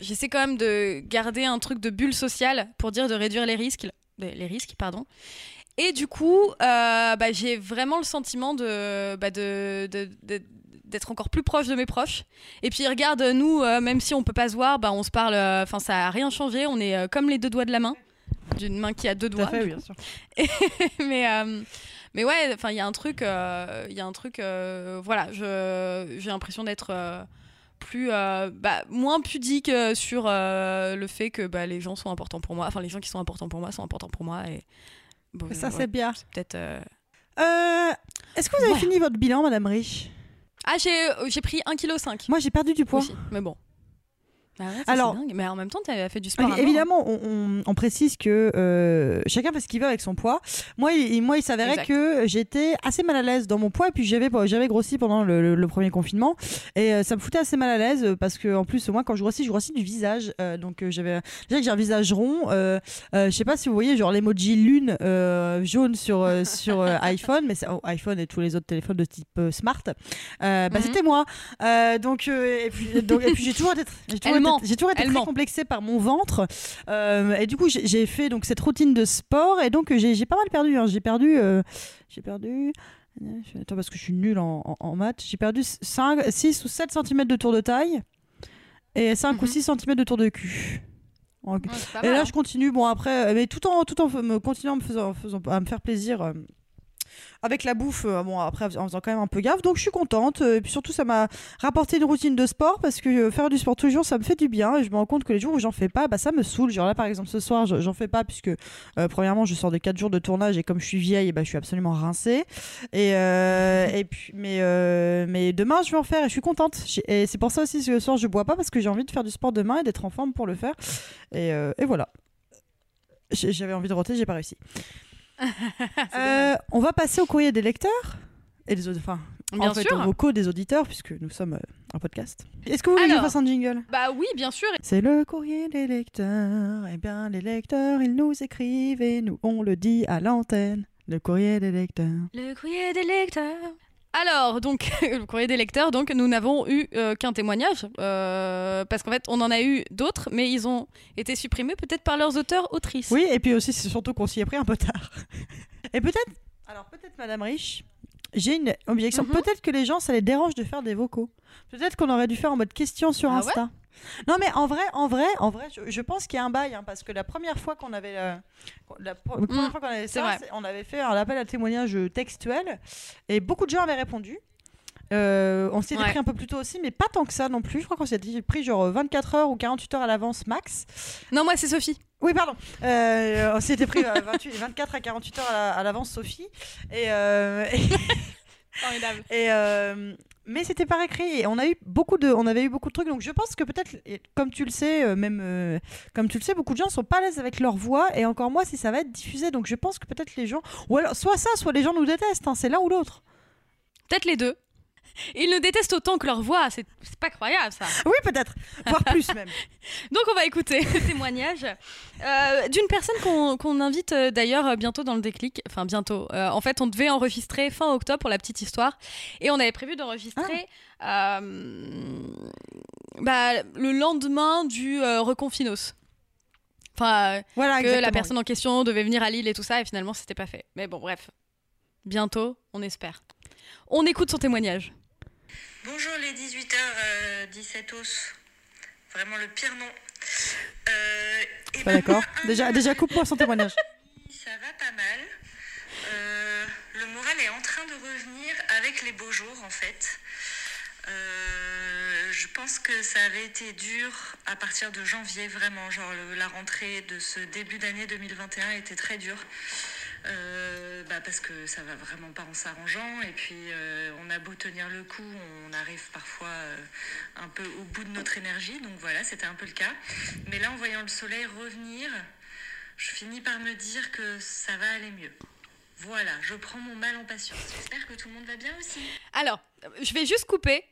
j'essaie quand même de garder un truc de bulle sociale pour dire de réduire les risques. Les risques, pardon. Et du coup, euh, bah, j'ai vraiment le sentiment de, bah, de, de- de- d'être encore plus proche de mes proches. Et puis regarde, nous, euh, même si on peut pas se voir, bah, on se parle. Enfin, ça a rien changé. On est euh, comme les deux doigts de la main, d'une main qui a deux Tout doigts. à fait, du oui, coup. bien sûr. *laughs* mais euh, mais ouais enfin il y a un truc euh, il y a un truc euh, voilà j'ai l'impression d'être euh, plus euh, bah, moins pudique euh, sur euh, le fait que bah, les gens sont importants pour moi enfin les gens qui sont importants pour moi sont importants pour moi et bon, Ça, ouais, c'est bien. c'est peut-être Est-ce que vous avez Voilà. fini votre bilan, Madame Rich? Ah j'ai j'ai pris 1,5 kg Moi, j'ai perdu du poids. aussi mais bon Ah ouais, Alors- dingue. mais en même temps tu as fait du sport hein. Évidemment, on, on- on précise que euh, chacun fait ce qu'il veut avec son poids. Moi, il, moi, il s'avérait Exact. que j'étais assez mal à l'aise dans mon poids et puis j'avais j'avais grossi pendant le, le- le premier confinement et euh, ça me foutait assez mal à l'aise parce que en plus moi quand je grossis, je grossis du visage Euh, donc j'avais déjà que j'ai un visage rond. Je sais pas si vous voyez genre l'emoji lune jaune sur *laughs* sur iPhone, mais c'est- oh, iPhone et tous les autres téléphones de type smart. Bah, Mhm. c'était moi. Donc et puis donc et puis j'ai toujours été j'ai toujours Elle été- ment. j'ai toujours été Elle très ment. complexée par mon ventre. Euh, et du coup, j'ai fait donc cette routine de sport et donc j'ai j'ai pas mal perdu. hein. J'ai perdu, euh, j'ai perdu. Attends parce que je suis nulle en, en- en maths. J'ai perdu 5, 6 ou 7 cm de tour de taille et 5 ou Mhm. 6 cm de tour de cul. En- Ouais, et là, je continue. Bon, après, euh, mais tout en, tout en me continuant à me, faisant, à me faire plaisir euh, avec la bouffe. euh, bon, après, en faisant quand même un peu gaffe. Donc, je suis contente. euh, Et puis surtout, ça m'a rapporté une routine de sport parce que euh, faire du sport tous les jours, ça me fait du bien. Et je me rends compte que les jours où j'en fais pas, bah, ça me saoule. Genre là, par exemple, ce soir, je- j'en fais pas puisque, euh, premièrement, je sors de 4 jours de tournage et comme je suis vieille, bah, je suis absolument rincée. Et, et puis, mais, mais demain, je vais en faire et je suis contente. Et c'est pour ça aussi que ce soir, je bois pas parce que j'ai envie de faire du sport demain et d'être en forme pour le faire. Et, et voilà. J'avais envie de roter, j'ai pas réussi. Euh, on va passer au courrier des lecteurs et des enfin, Bien en fait, sûr. aux vocaux des auditeurs puisque nous sommes euh, un podcast. Est-ce que vous voulez que je fasse un jingle? bah oui bien sûr C'est le courrier des lecteurs. Eh bien, les lecteurs, ils nous écrivent et nous, on le dit à l'antenne. Le courrier des lecteurs. Le courrier des lecteurs. Alors, donc, *laughs* le courrier des lecteurs, donc, nous n'avons eu euh, qu'un témoignage, euh, parce qu'en fait, on en a eu d'autres, mais ils ont été supprimés peut-être par leurs auteurs, autrices. Oui, et puis aussi, c'est surtout qu'on s'y est pris un peu tard. *laughs* et peut-être, alors peut-être Madame Rich, j'ai une objection. Mhm. Peut-être que les gens, ça les dérange de faire des vocaux. Peut-être qu'on aurait dû faire en mode question sur Ah ouais? Insta. non mais en vrai, en vrai, en vrai, je, je pense qu'il y a un bail hein, parce que la première fois qu'on avait euh, la, pro- la première Mm, fois qu'on avait ça, on avait fait un appel à témoignage textuel et beaucoup de gens avaient répondu. Euh, on s'y était Ouais. pris un peu plus tôt aussi, mais pas tant que ça non plus. Je crois qu'on s'y était pris genre 24 heures ou 48 heures à l'avance max. Non, moi, c'est Sophie. Oui, pardon. Euh, on s'était pris euh, 28 24 à 48 heures à, la- à l'avance, Sophie. Et, euh, et, *laughs* Formidable. et, euh, mais c'était par écrit. Et on a eu beaucoup de, on avait eu beaucoup de trucs. Donc je pense que peut-être, comme tu le sais, euh, même euh, comme tu le sais, beaucoup de gens sont pas à l'aise avec leur voix. Et encore moi, si ça va être diffusé. Donc je pense que peut-être les gens, ou alors soit ça, soit les gens nous détestent. hein, c'est l'un ou l'autre. Peut-être les deux. Ils nous détestent autant que leur voix, c'est pas croyable ça. Oui, peut-être, voire plus même. *laughs* Donc on va écouter le témoignage euh, d'une personne qu'on invite euh, d'ailleurs euh, bientôt dans le déclic. Enfin bientôt. Euh, en fait, on devait enregistrer fin octobre pour la petite histoire et on avait prévu d'enregistrer euh, bah, le lendemain du reconfinos. Enfin, Voilà. que la personne en question devait venir à Lille et tout ça et finalement c'était pas fait. Mais bon, bref. Bientôt, on espère. On écoute son témoignage. Bonjour les 18h17 os. Vraiment le pire nom. Euh, et Pas ben, d'accord. Déjà, déjà coupe-moi son témoignage. Ça va pas mal. Euh, les beaux jours en fait. Euh, je pense que ça avait été dur à partir de janvier, vraiment. Genre le- la rentrée de ce début d'année 2021 était très dure. Euh, bah, parce que ça va vraiment pas en s'arrangeant. Et puis euh, on a beau tenir le coup, on arrive parfois euh, un peu au bout de notre énergie. Donc voilà, c'était un peu le cas. Mais là, en voyant le soleil revenir, je finis par me dire que ça va aller mieux. Voilà, je prends mon mal en patience. J'espère que tout le monde va bien aussi. Alors, je vais juste couper.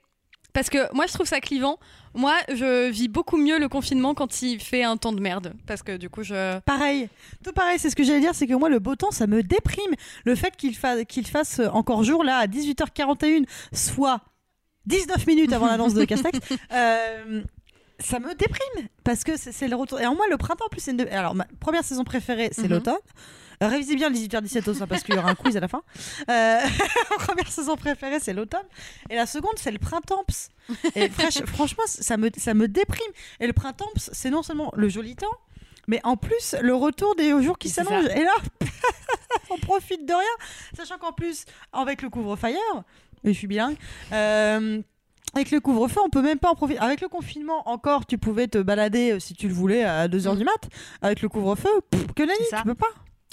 Parce que moi, je trouve ça clivant. Moi, je vis beaucoup mieux le confinement quand il fait un temps de merde. Parce que du coup, je. Pareil, tout pareil, c'est ce que j'allais dire, c'est que moi le beau temps ça me déprime. Le fait qu'il fa- qu'il fasse encore jour là à 18h41, soit 19 minutes avant l'annonce de Castex, *laughs* euh, ça me déprime parce que c'est le retour. Et en moi le printemps en plus c'est une de- Alors ma première saison préférée c'est Mhm. l'automne. Révisez bien le 18h17 aussi parce qu'il y aura un quiz à la fin. Euh, *laughs* première saison préférée c'est l'automne et la seconde c'est le printemps. ps. Et fraîche- franchement ça me, ça me déprime. Et le printemps ps, c'est non seulement le joli temps mais en plus, le retour des jours qui s'allongent. Et là, *laughs* on profite de rien. Sachant qu'en plus, avec le couvre-fire, et je suis bilingue, euh, avec le couvre-feu, on peut même pas en profiter. Avec le confinement, encore, tu pouvais te balader euh, si tu le voulais à 2h Mm. du mat. Avec le couvre-feu, que nenni, tu peux pas.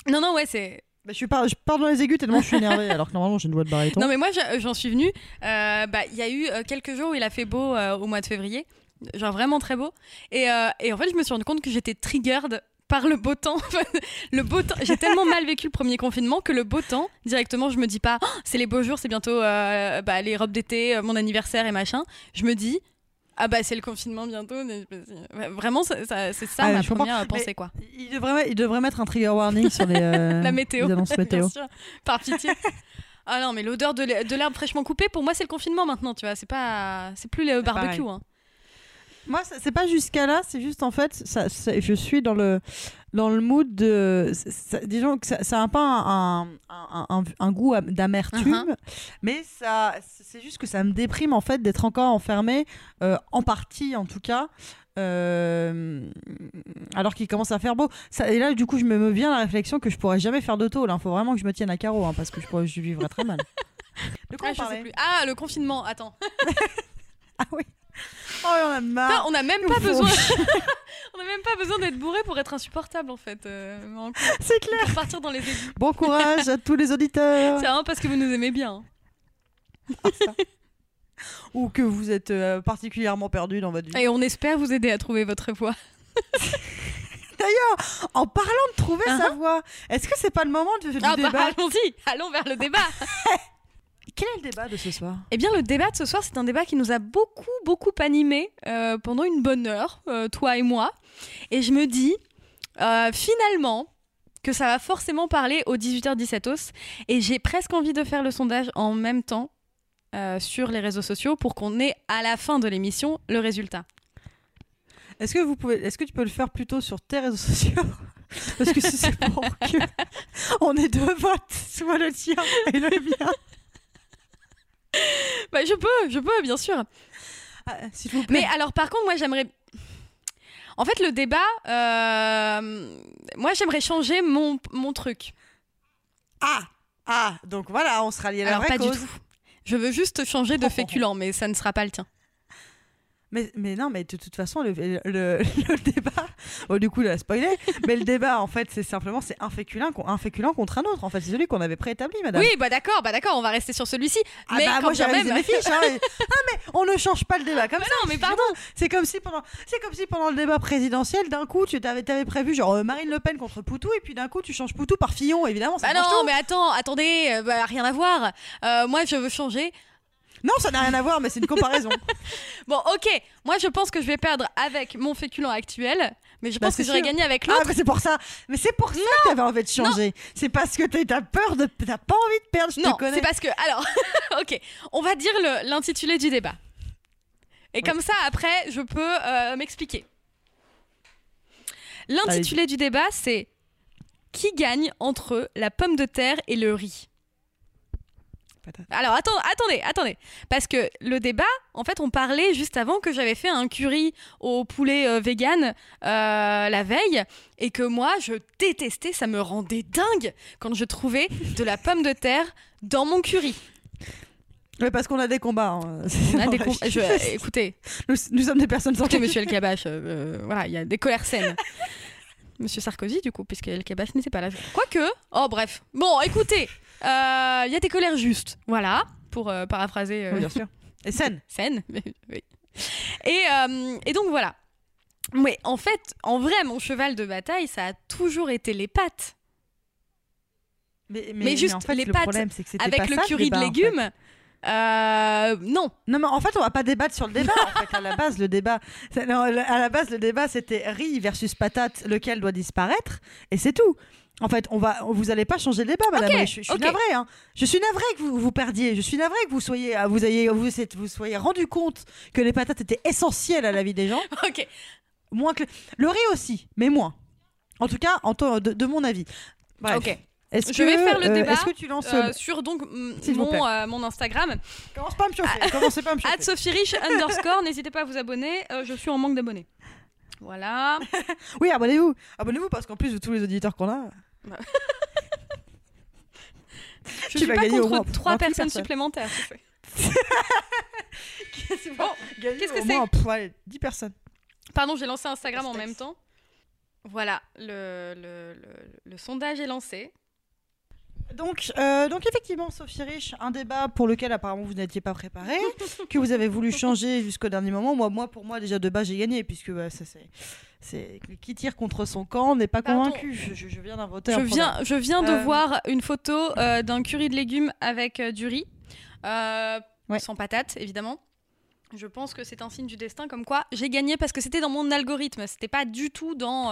Non, non, ouais, c'est. Bah, je, suis je pars dans les aigus tellement je suis énervée, *laughs* alors que normalement j'ai une voix de baryton. Non, mais moi, je- j'en suis venue. euh, bah, Il y a eu euh, quelques jours où il a fait beau euh, au mois de février. Genre vraiment très beau. Et, euh, et en fait, je me suis rendu compte que j'étais triggered par le beau temps. *laughs* le beau temps. J'ai tellement mal vécu le premier confinement que le beau temps, directement, je me dis pas, Oh, c'est les beaux jours, c'est bientôt euh, bah, les robes d'été, euh, mon anniversaire et machin. Je me dis, ah bah c'est le confinement bientôt. Vraiment, ça- ça- c'est ça Ah, ma comprends. première Mais- pensée, quoi. Il devrait, il devrait mettre un trigger warning sur les, euh, *laughs* La météo. les annonces météo. Bien sûr, par pitié. Ah non, mais l'odeur de l'he- de l'herbe fraîchement coupée, pour moi, c'est le confinement maintenant, tu vois. C'est pas, c'est plus le barbecue. Hein. Moi, c'est pas jusqu'à là, c'est juste en fait, ça, ça- je suis dans le, dans le mood de. ça- disons que ça, ça a pas un, un, un- un goût am- d'amertume, Uh-huh. mais ça, c'est juste que ça me déprime en fait d'être encore enfermé, euh, en partie en tout cas. euh, alors qu'il commence à faire beau. Ça, et là, du coup, je me viens la réflexion que je pourrais jamais faire de tôle. Il faut vraiment que je me tienne à carreau hein, parce que je, pourrais, je vivrais très mal. *laughs* De quoi Ah, on je sais parlait plus. Ah, le confinement, attends. *laughs* Ah oui. Oh, en a marre. Putain, on n'a même pas besoin. *laughs* on a même pas besoin d'être bourré pour être insupportable en fait. euh, en- *laughs* C'est clair. pour partir dans les aigus. Bon courage à tous les auditeurs. C'est vraiment parce que vous nous aimez bien. hein. ou que vous êtes euh, particulièrement perdu dans votre vie. Et on espère vous aider à trouver votre voie. *laughs* En parlant de trouver sa voix, est-ce que c'est pas le moment du, du Ah bah débat? allons-y, allons vers le débat. Quel est le débat de ce soir? Eh bien, le débat de ce soir, c'est un débat qui nous a beaucoup, beaucoup animé euh, pendant une bonne heure, euh, toi et moi. Et je me dis, euh, finalement, que ça va forcément parler aux 18h17 os. Et j'ai presque envie de faire le sondage en même temps sur les réseaux sociaux pour qu'on ait à la fin de l'émission le résultat. Est-ce que vous pouvez, est-ce que tu peux le faire plutôt sur tes réseaux sociaux? Parce que si c'est pour que *laughs* on ait deux votes, soit le tien et le mien. *laughs* Bah, je peux, je peux, bien sûr. Ah, S'il vous plaît. Mais alors, par contre, moi, j'aimerais. En fait, le débat, euh, moi, j'aimerais changer mon, mon truc. ah, ah, donc voilà, on sera lié à la Alors, vraie pas du tout. Je veux juste changer de féculent, mais ça ne sera pas le tien. Mais, mais non, mais de toute façon, le, le, le *laughs* débat, oh, du coup, il a spoilé, mais le débat, en fait, c'est simplement, c'est un féculent, con- un féculent contre un autre. En fait, c'est celui qu'on avait préétabli, madame. Oui, bah d'accord, bah d'accord, on va rester sur celui-ci. Ah mais bah, quand moi j'ai même. mes fiches. hein, et- *laughs* Ah mais on ne change pas le débat comme Mais ça. non, mais pardon. C'est comme si pendant, c'est comme si pendant le débat présidentiel, d'un coup, tu avais, prévu genre euh, Marine Le Pen contre Poutou, et puis d'un coup, tu changes Poutou par Fillon, évidemment. Ça Bah non, mais attends, attendez, euh, bah, rien à voir. Euh, moi, je veux changer. Non, ça n'a rien à voir, mais c'est une comparaison. *laughs* Bon, ok, moi, je pense que je vais perdre avec mon féculent actuel, mais je Bah, pense que j'aurais gagné avec ah, l'autre. mais c'est pour ça. Mais c'est pour ça que t'avais envie de changer. C'est parce que t'as- peur de, t'as pas envie de perdre. Je non, te connais. c'est parce que. Alors, *laughs* ok, on va dire l'intitulé du débat. Et comme ça, après, je peux euh, m'expliquer. L'intitulé du débat, c'est Qui gagne entre la pomme de terre et le riz? Patate. Alors attendez, attendez, parce que le débat, en fait, on parlait juste avant que j'avais fait un curry au poulet euh, vegan euh, la veille et que moi je détestais, ça me rendait dingue quand je trouvais de la pomme de terre dans mon curry. Ouais, parce qu'on a des combats. hein. *laughs* On a des com- je- Écoutez, nous, nous sommes des personnes sans monsieur *laughs* El Kabash, euh, euh, voilà, il y a des colères saines. Monsieur Sarkozy, du coup, puisque El Kabash n'était pas là. Quoique, oh bref. Bon, écoutez, euh, il y a des colères justes, voilà, pour euh, paraphraser euh, Oui, bien sûr. Et scène. *laughs* mais oui. Et, euh, et donc voilà. Mais en fait, en vrai, mon cheval de bataille, ça a toujours été les pâtes. Mais, Mais juste en fait, les le pâtes problème, que Avec pas le ça, curry de débat, en fait. légumes, euh, non. Non, mais en fait, on va pas débattre sur le débat. En fait, à la base, le débat, non, à la base, le débat, c'était riz versus patate, lequel doit disparaître, et c'est tout. En fait, on va, vous allez pas changer le débat, madame. Ok, Riche. Je, je suis ok. navrée. Hein. Je suis navrée que vous, vous perdiez. Je suis navrée que vous soyez, ah, vous ayez, vous, soyez rendu compte que les patates étaient essentielles à la vie des gens. *laughs* Ok. Moins que le, le riz aussi, mais moins. En tout cas, en de, de mon avis. Bref. Ok. Est-ce Je vais faire le euh, débat, Est-ce que tu lances Euh, le- sur donc mon, euh, mon Instagram, Commence pas à me chauffer. Commencez pas à me *laughs* chauffer. Sophie Rich *laughs* underscore, n'hésitez pas à vous abonner, euh, je suis en manque d'abonnés. Voilà. Oui, abonnez-vous. Abonnez-vous parce qu'en plus de tous les auditeurs qu'on a. Je Tu suis vas pas gagner au contre moins trois 28 personnes personnes. supplémentaires. *laughs* Bon, qu'est-ce que au c'est moins, pff, allez, 10 personnes. Pardon, j'ai lancé Instagram en même temps. Voilà, le, le, le- le sondage est lancé. Donc, euh, donc effectivement, Sophie Rich, un débat pour lequel apparemment vous n'étiez pas préparé, que vous avez voulu changer jusqu'au dernier moment. Moi, moi, pour moi, déjà de base, j'ai gagné puisque bah, ça, c'est, c'est qui tire contre son camp n'est pas Pardon. convaincu. Je, je- je viens d'inventer. Je viens, je viens de Euh, voir une photo euh, d'un curry de légumes avec euh, du riz, Ouais. sans patates évidemment. Je pense que c'est un signe du destin, comme quoi j'ai gagné parce que c'était dans mon algorithme, c'était pas du tout dans.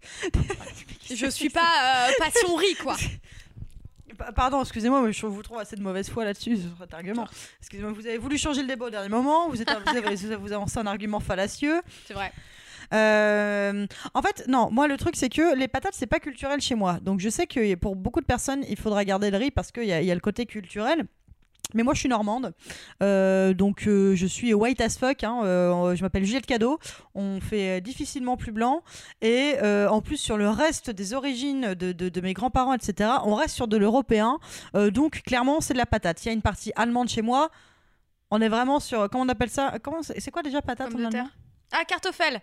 *laughs* Je suis pas euh, passion riz quoi. *laughs* Pa- Pardon, excusez-moi, mais je vous trouve assez de mauvaise foi là-dessus sur argument. Excusez-moi, vous avez voulu changer le débat au dernier moment. Vous, êtes, vous, avez, vous avancé un argument fallacieux. C'est vrai. Euh, en fait, non, moi le truc c'est que les patates c'est pas culturel chez moi. Donc je sais que pour beaucoup de personnes il faudra garder le riz parce qu'il y, y a le côté culturel. Mais moi je suis normande, Euh, donc euh, je suis white as fuck. hein, euh, je m'appelle Juliette Cadeau. On fait difficilement plus blanc. Et en plus sur le reste des origines de, de- de mes grands-parents, etc., on reste sur de l'européen. Donc clairement c'est de la patate. Il y a une partie allemande chez moi. On est vraiment sur comment on appelle ça? Comment c'est quoi déjà patate en allemand. Ah, cartoffel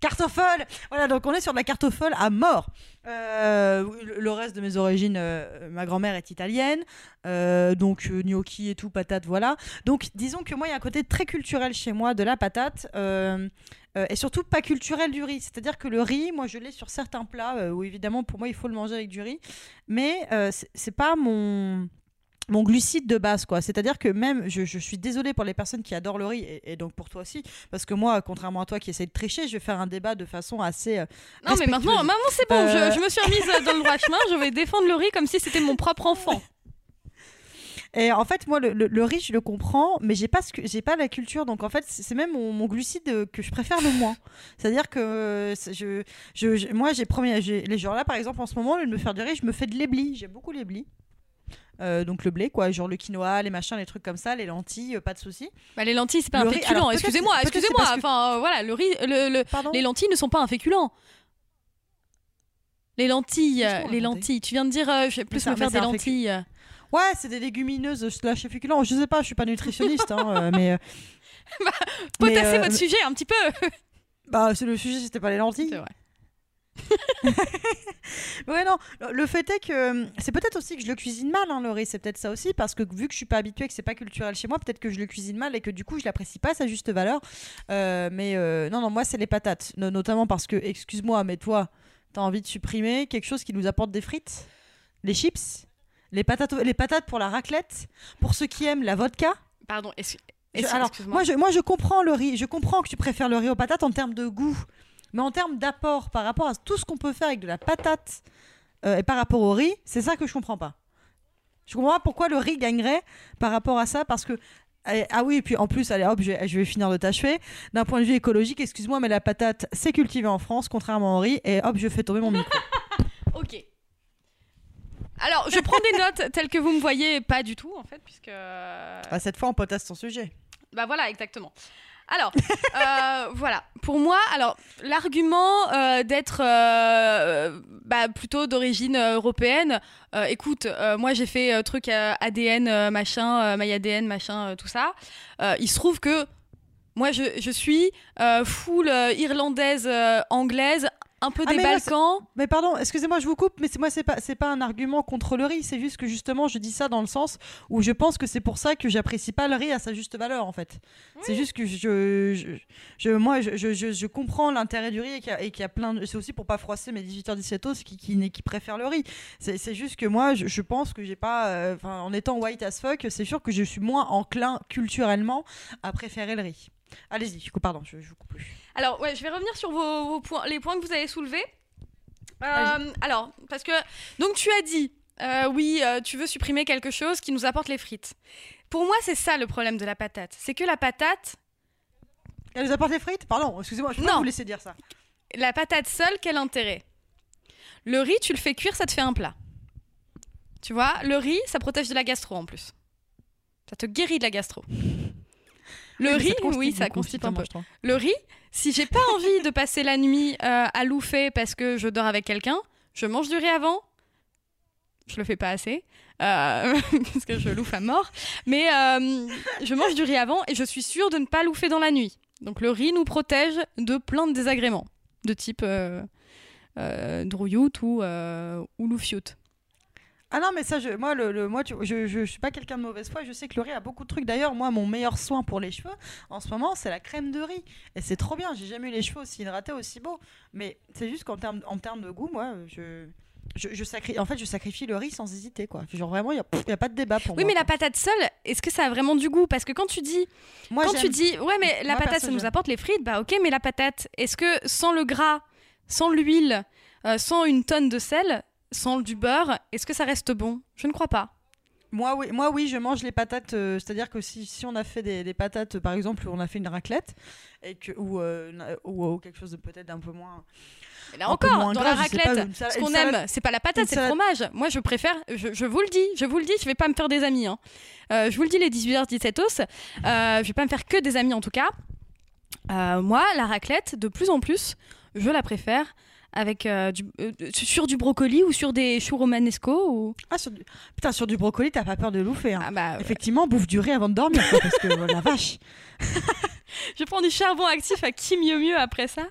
Cartoffel Voilà, donc on est sur de la à mort. Euh, le reste de mes origines, euh, ma grand-mère est italienne, euh, donc gnocchi et tout, patate, voilà. Donc disons que moi, il y a un côté très culturel chez moi de la patate, et surtout pas culturel du riz. C'est-à-dire que le riz, moi, je l'ai sur certains plats, où évidemment, pour moi, il faut le manger avec du riz, mais c'est pas mon mon glucide de base quoi c'est à dire que même je, je suis désolée pour les personnes qui adorent le riz et, et donc pour toi aussi parce que moi contrairement à toi qui essaie de tricher je vais faire un débat de façon assez euh, Non mais maintenant, maintenant c'est bon, Euh. je, je me suis remise dans le droit chemin, je vais défendre le riz comme si c'était mon propre enfant. et en fait moi le, le- le riz je le comprends mais j'ai pas j'ai pas la culture donc en fait c'est même mon, mon glucide euh, que je préfère le moins c'est à dire que je, je, je- moi j'ai premier les jours là par exemple en ce moment au lieu de me faire du riz je me fais de l'éblis j'aime beaucoup l'éblis Euh, donc le blé quoi genre le quinoa les machins les trucs comme ça les lentilles euh, pas de souci Bah, les lentilles, c'est pas Le un féculent, excusez-moi, excusez-moi. que- Enfin, euh, voilà, le riz, le, les lentilles ne sont pas un féculent. Les lentilles, les lentilles. Tu viens de dire, je vais plus ça- me faire des lentilles. Ouais, c'est des légumineuses slash féculents. Je sais pas, je suis pas nutritionniste, hein, mais. *laughs* mais, Potassez votre sujet un petit peu. Bah, c'est le sujet, c'était pas les lentilles. C'est vrai. *laughs* Ouais, non. le- fait est que euh, c'est peut-être aussi que je le cuisine mal, hein, le riz. C'est peut-être ça aussi, parce que vu que je suis pas habituée, que c'est pas culturel chez moi, peut-être que je le cuisine mal et que du coup je l'apprécie pas à sa juste valeur. Euh, mais euh, non, non, moi c'est les patates, No- notamment parce que, excuse-moi, mais toi, t'as envie de supprimer quelque chose qui nous apporte des frites, les chips, les patates, les patates pour la raclette, pour ceux qui aiment la vodka? Pardon, excuse-moi. moi je, moi, je comprends le riz. Je comprends que tu préfères le riz aux patates en termes de goût. Mais en termes d'apport par rapport à tout ce qu'on peut faire avec de la patate euh, et par rapport au riz, c'est ça que je comprends pas. Je comprends pas pourquoi le riz gagnerait par rapport à ça parce que. eh, Ah oui, et puis en plus, allez hop, je vais, je vais finir de t'achever. D'un point de vue écologique, excuse-moi, mais la patate, c'est cultivé en France, contrairement au riz, et hop, je fais tomber mon micro. *laughs* Ok. Alors, je prends des notes telles que vous me voyez, pas du tout en fait, puisque. Ah, cette fois, on potasse son sujet. Bah voilà, exactement. Alors, euh, *laughs* voilà. Pour moi, alors l'argument euh, d'être euh, bah, plutôt d'origine européenne, écoute, moi j'ai fait truc ADN, machin, MyADN, machin, tout ça. Il se trouve que moi je, suis full irlandaise, anglaise, un peu Ah, des mais Balkans. Mais pardon, excusez-moi, je vous coupe, mais c'est- moi, c'est pas, c'est pas un argument contre le riz. C'est juste que justement, je dis ça dans le sens où je pense que c'est pour ça que j'apprécie pas le riz à sa juste valeur, en fait. C'est juste que je, je, je- moi, je, je, je- comprends l'intérêt du riz et qu'il y a, y plein de. C'est aussi pour pas froisser mes 18h17 os qui, qui, qui préfèrent le riz. C'est juste que moi, je, pense que j'ai pas. euh, Enfin, en étant white as fuck, c'est sûr que je suis moins enclin culturellement à préférer le riz. Allez-y, pardon, je, je vous coupe plus. Alors, ouais, je vais revenir sur vos, vos points, les points que vous avez soulevés. Euh, alors, parce que donc tu as dit, euh, oui, euh, tu veux supprimer quelque chose qui nous apporte les frites. Pour moi, c'est ça le problème de la patate, c'est que la patate, Elle nous apporte les frites? Pardon, excusez-moi, je peux pas Non. vous laisser dire ça. la patate seule, quel intérêt? Le riz, tu le fais cuire, ça te fait un plat. Tu vois, le riz, ça protège de la gastro en plus. Ça te guérit de la gastro. Le riz, oui, ça beaucoup, constipe un justement, peu. je trouve. Le riz, si j'ai pas *laughs* envie de passer la nuit euh, à louffer parce que je dors avec quelqu'un, je mange du riz avant. Je le fais pas assez euh, *laughs* parce que je louffe à mort, mais euh, je mange du riz avant et je suis sûre de ne pas louffer dans la nuit. Donc le riz nous protège de plein de désagréments de type euh, ou, ou loufioute. Ah non, mais ça, je, moi, le, le- moi tu- je, je, je suis pas quelqu'un de mauvaise foi. Je sais que le riz a beaucoup de trucs. D'ailleurs, moi, mon meilleur soin pour les cheveux, en ce moment, c'est la crème de riz. Et c'est trop bien. J'ai jamais eu les cheveux aussi hydratés, aussi beaux. Mais c'est juste qu'en termes, en termes de goût, moi, je, je, je sacri- en fait, je sacrifie le riz sans hésiter, quoi. Genre vraiment, il y a, a pas de débat pour Oui, moi. mais la patate seule, est-ce que ça a vraiment du goût? Parce que quand tu dis Moi, quand tu dis ouais mais la Moi, patate ça nous apporte les frites bah ok mais la patate est-ce que sans le gras sans l'huile euh, sans une tonne de sel sans du beurre est-ce que ça reste bon? Je ne crois pas Moi oui, moi oui, je mange les patates. euh, C'est-à-dire que si, si on a fait des, des patates, euh, par exemple, on a fait une raclette et que ou, euh, ou, ou quelque chose de peut-être d'un peu moins. mais là encore moins dans gras, la pas, raclette ce qu'on aime c'est pas la patate c'est le fromage moi je préfère je, je vous le dis je vous le dis je vais pas me faire des amis hein. Euh, je vous le dis les 18h 17 os je vais pas me faire que des amis en tout cas moi la raclette de plus en plus je la préfère avec euh, du, euh, sur du brocoli ou sur des choux romanesco ou? Ah sur du... putain sur du brocoli, t'as pas peur de louffer. Hein. ah bah ouais. Effectivement, bouffe du riz avant de dormir, quoi, parce que oh, la vache. *laughs* Je prends du charbon actif à qui mieux mieux après ça?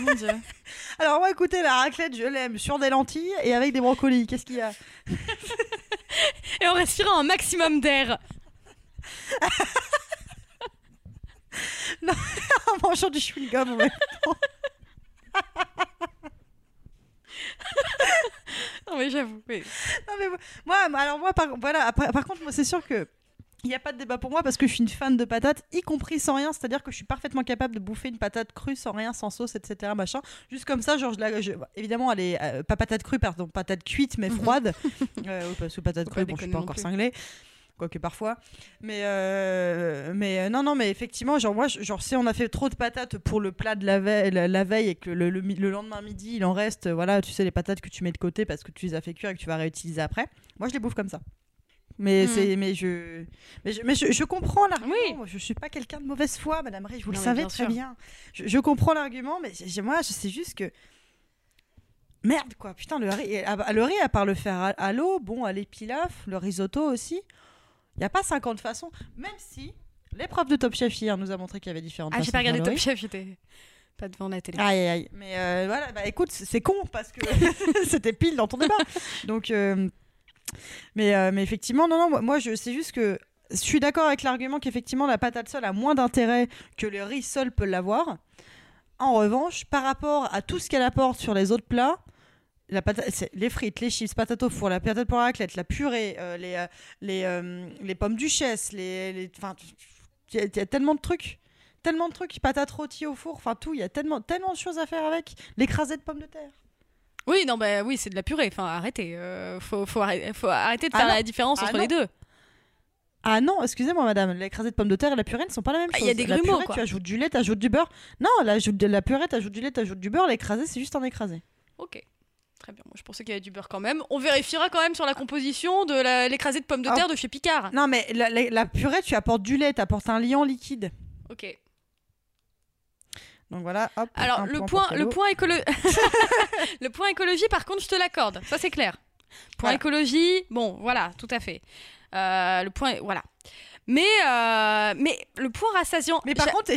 Mon dieu. *laughs* Alors moi, écoutez, la raclette, je l'aime sur des lentilles et avec des brocolis. Qu'est-ce qu'il y a? *laughs* Et en respirant un maximum d'air. En mangeant du chewing-gum. en même temps. *laughs* Non mais j'avoue. Non, mais moi, alors moi, par, voilà, par, par contre, moi, c'est sûr que. Il n'y a pas de débat pour moi parce que je suis une fan de patates, y compris sans rien. C'est-à-dire que je suis parfaitement capable de bouffer une patate crue sans rien, sans sauce, etc. Machin. Juste comme ça, genre, je la, je- évidemment, elle est euh, pas patate crue, pardon, patate cuite mais froide. *laughs* euh, parce que patate crue, bon, je suis pas encore plus. cinglée. Quoique parfois. Mais, euh, mais euh, non, non, mais effectivement, genre, moi, genre, si on a fait trop de patates pour le plat de la veille, la, la veille et que le, le mi- le lendemain midi, il en reste, euh, voilà, tu sais, les patates que tu mets de côté parce que tu les as fait cuire et que tu vas réutiliser après, moi, je les bouffe comme ça. Mais, Mm. c'est, mais, je, mais, je, mais je, je comprends l'argument. Oui. Je suis pas quelqu'un de mauvaise foi, Madame Ray, je vous Non, le savez bien très sûr. bien. Je, je comprends l'argument, mais j'ai- moi, je sais juste que. Merde, quoi. Putain, le riz, ah bah, le riz à part le faire à, à l'eau, bon, à l'épilaf, le risotto aussi. Il n'y a pas 50 façons. Même si l'épreuve de Top Chef hier nous a montré qu'il y avait différentes Ah façons j'ai pas regardé Top. Chef, j'étais pas devant la télé. Aïe, aïe, aïe. Mais euh, voilà, bah écoute, c'est con parce que *laughs* c'était pile dans ton débat. Donc, euh, mais, euh, mais effectivement, non, non, moi, moi, je, c'est juste que je suis d'accord avec l'argument qu'effectivement la patate seule a moins d'intérêt que le riz seul peut l'avoir. En revanche, par rapport à tout ce qu'elle apporte sur les autres plats, la patate, les frites, les chips, patates au four, la patate pour la raclette, la purée, euh, les, euh, les, euh, les pommes duchesse, les, les, enfin, il y, a- il y a tellement de trucs, tellement de trucs, patates rôties au four, enfin tout, il y a tellement, tellement de choses à faire avec. L'écrasé de pommes de terre. Oui, non, bah oui, c'est de la purée. Enfin, arrêtez. euh, faut, faut, arrêter, faut arrêter de Ah faire la différence Ah entre non. les deux. Ah non, excusez-moi madame, l'écrasé de pommes de terre et la purée ne sont pas la même Ah, chose. il y a des la grumeaux, purée, quoi. tu ajoutes du lait, tu ajoutes du beurre. Non, de la purée, tu ajoutes du lait, tu ajoutes du beurre. L'écrasé, c'est juste un écrasé. Ok. Très bien. Moi, je pensais qu'il y avait du beurre quand même. On vérifiera quand même sur la composition de l'écrasé de pommes de Ah. terre de chez Picard. Non, mais la, la- la purée, tu apportes du lait, tu apportes un liant liquide. Ok. Donc voilà, hop. Alors le point le point écolo... *laughs* le point écologie, par contre, je te l'accorde. Ça c'est clair. Point Voilà. écologie, bon, voilà, tout à fait. Euh, le point, voilà. Mais, euh, mais le point rassasiant. Mais par contre,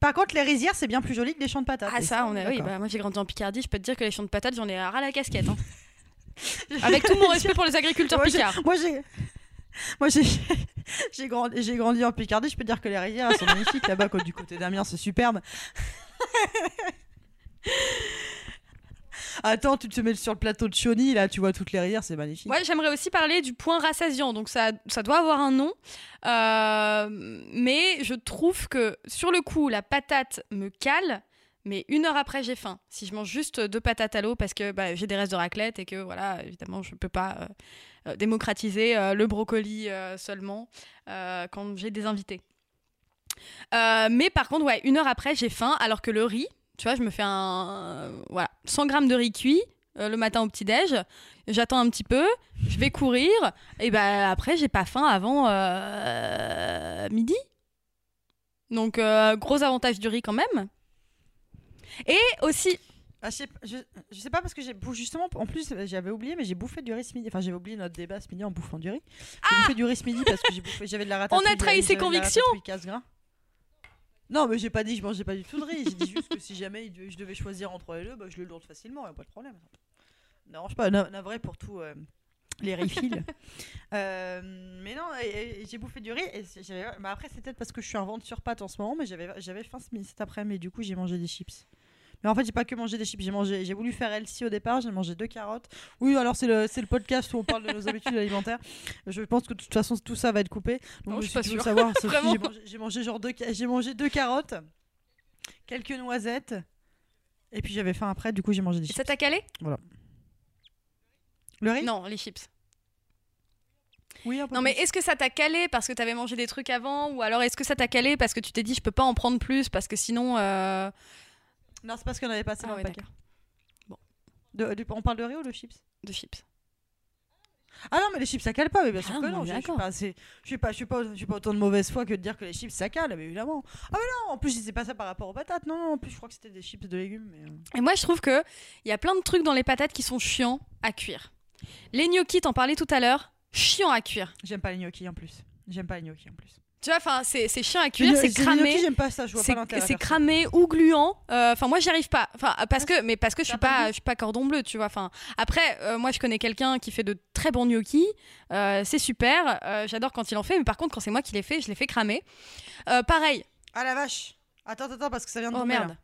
par contre, les rizières, c'est bien plus joli que des champs de patates. ah ça, on est, oui, bah, moi j'ai grandi en Picardie, je peux te dire que les champs de patates, j'en ai ras la casquette. hein. *laughs* Avec tout mon respect pour les agriculteurs Moi, j'ai- picards. Moi, j'ai. Moi, j'ai. *laughs* J'ai grandi, j'ai grandi en Picardie, je peux dire que les rizières elles sont magnifiques là-bas, du côté d'Amiens, c'est superbe. *laughs* Attends, tu te mets sur le plateau de Chauny, là, tu vois toutes les rizières, c'est magnifique. Ouais, j'aimerais aussi parler du point rassasiant. Donc ça, ça doit avoir un nom, Euh, mais je trouve que sur le coup, la patate me cale. Mais une heure après, j'ai faim. Si je mange juste deux patates à l'eau parce que bah, j'ai des restes de raclette et que, voilà, évidemment, je ne peux pas euh, euh, démocratiser le brocoli seulement quand j'ai des invités. Mais par contre, ouais, une heure après, j'ai faim alors que le riz, tu vois, je me fais un. voilà, 100 grammes de riz cuit euh, le matin au petit-déj. J'attends un petit peu, je vais courir, et ben après, j'ai pas faim avant euh, midi. Donc, euh, gros avantage du riz quand même. Et aussi, Ah, je, sais, je, je sais pas parce que j'ai justement en plus j'avais oublié mais j'ai bouffé du riz ce midi enfin j'avais oublié notre débat ce midi en bouffant du riz j'ai bouffé du riz ce midi parce que j'avais de la ratatouille Ah On a trahi ses convictions. Non mais j'ai pas dit que je mangeais pas du tout de riz j'ai dit juste que si jamais je devais choisir entre les deux bah, je le lourde facilement y a pas de problème. Non je pas na- navré pour tout euh, les refills *laughs* Euh, mais non j'ai bouffé du riz et bah, après c'est peut-être parce que je suis en vente sur pâte en ce moment mais j'avais faim cet après-midi. Du coup j'ai mangé des chips mais en fait, j'ai pas que mangé des chips. J'ai mangé, j'ai voulu faire Elsie au départ. J'ai mangé deux carottes. Oui, alors c'est le, c'est le podcast où on parle de nos habitudes alimentaires. Je pense que de toute façon, tout ça va être coupé. Donc, Non, je suis pas sûre. savoir, *laughs* j'ai mangé, j'ai mangé genre deux, j'ai mangé deux carottes, quelques noisettes, et puis j'avais faim après. Du coup, j'ai mangé des ça chips. t'a calé? Le riz? Non, les chips. Oui, Non, mais est-ce que ça t'a calé parce que t'avais mangé des trucs avant? Ou alors est-ce que ça t'a calé parce que tu t'es dit je peux pas en prendre plus parce que sinon. euh, non, c'est parce qu'on avait passé Ah dans ouais, le paquet. d'accord. Bon. De- on parle de riz ou de chips? De chips. Ah non, mais les chips ça cale pas, mais bien sûr Ah, que on non. Je je suis pas, assez- je suis pas, je suis pas, je suis pas autant de mauvaise foi que de dire que les chips ça cale, mais évidemment. Ah mais non, en plus je disais pas ça par rapport aux patates, non, non, en plus je crois que c'était des chips de légumes. Mais... euh. Et moi, je trouve que il y a plein de trucs dans les patates qui sont chiants à cuire. Les gnocchis, t'en parlais tout à l'heure, chiant à cuire. J'aime pas les gnocchis en plus. J'aime pas les gnocchis en plus. Tu vois, enfin, c'est chiant à cuire, c'est cramé. j'aime pas ça, je vois C'est pas cramé ou gluant. Euh, Enfin, moi, j'y arrive pas. Enfin, parce que, mais parce que je suis pas je suis pas cordon bleu, tu vois. Enfin, après, euh, moi, je connais quelqu'un qui fait de très bons gnocchis. Euh, c'est super. Euh, J'adore quand il en fait. Mais par contre, quand c'est moi qui les fais, je les fais cramer. Euh, pareil. Ah la vache Attends, attends, parce que ça vient de Oh là. merde.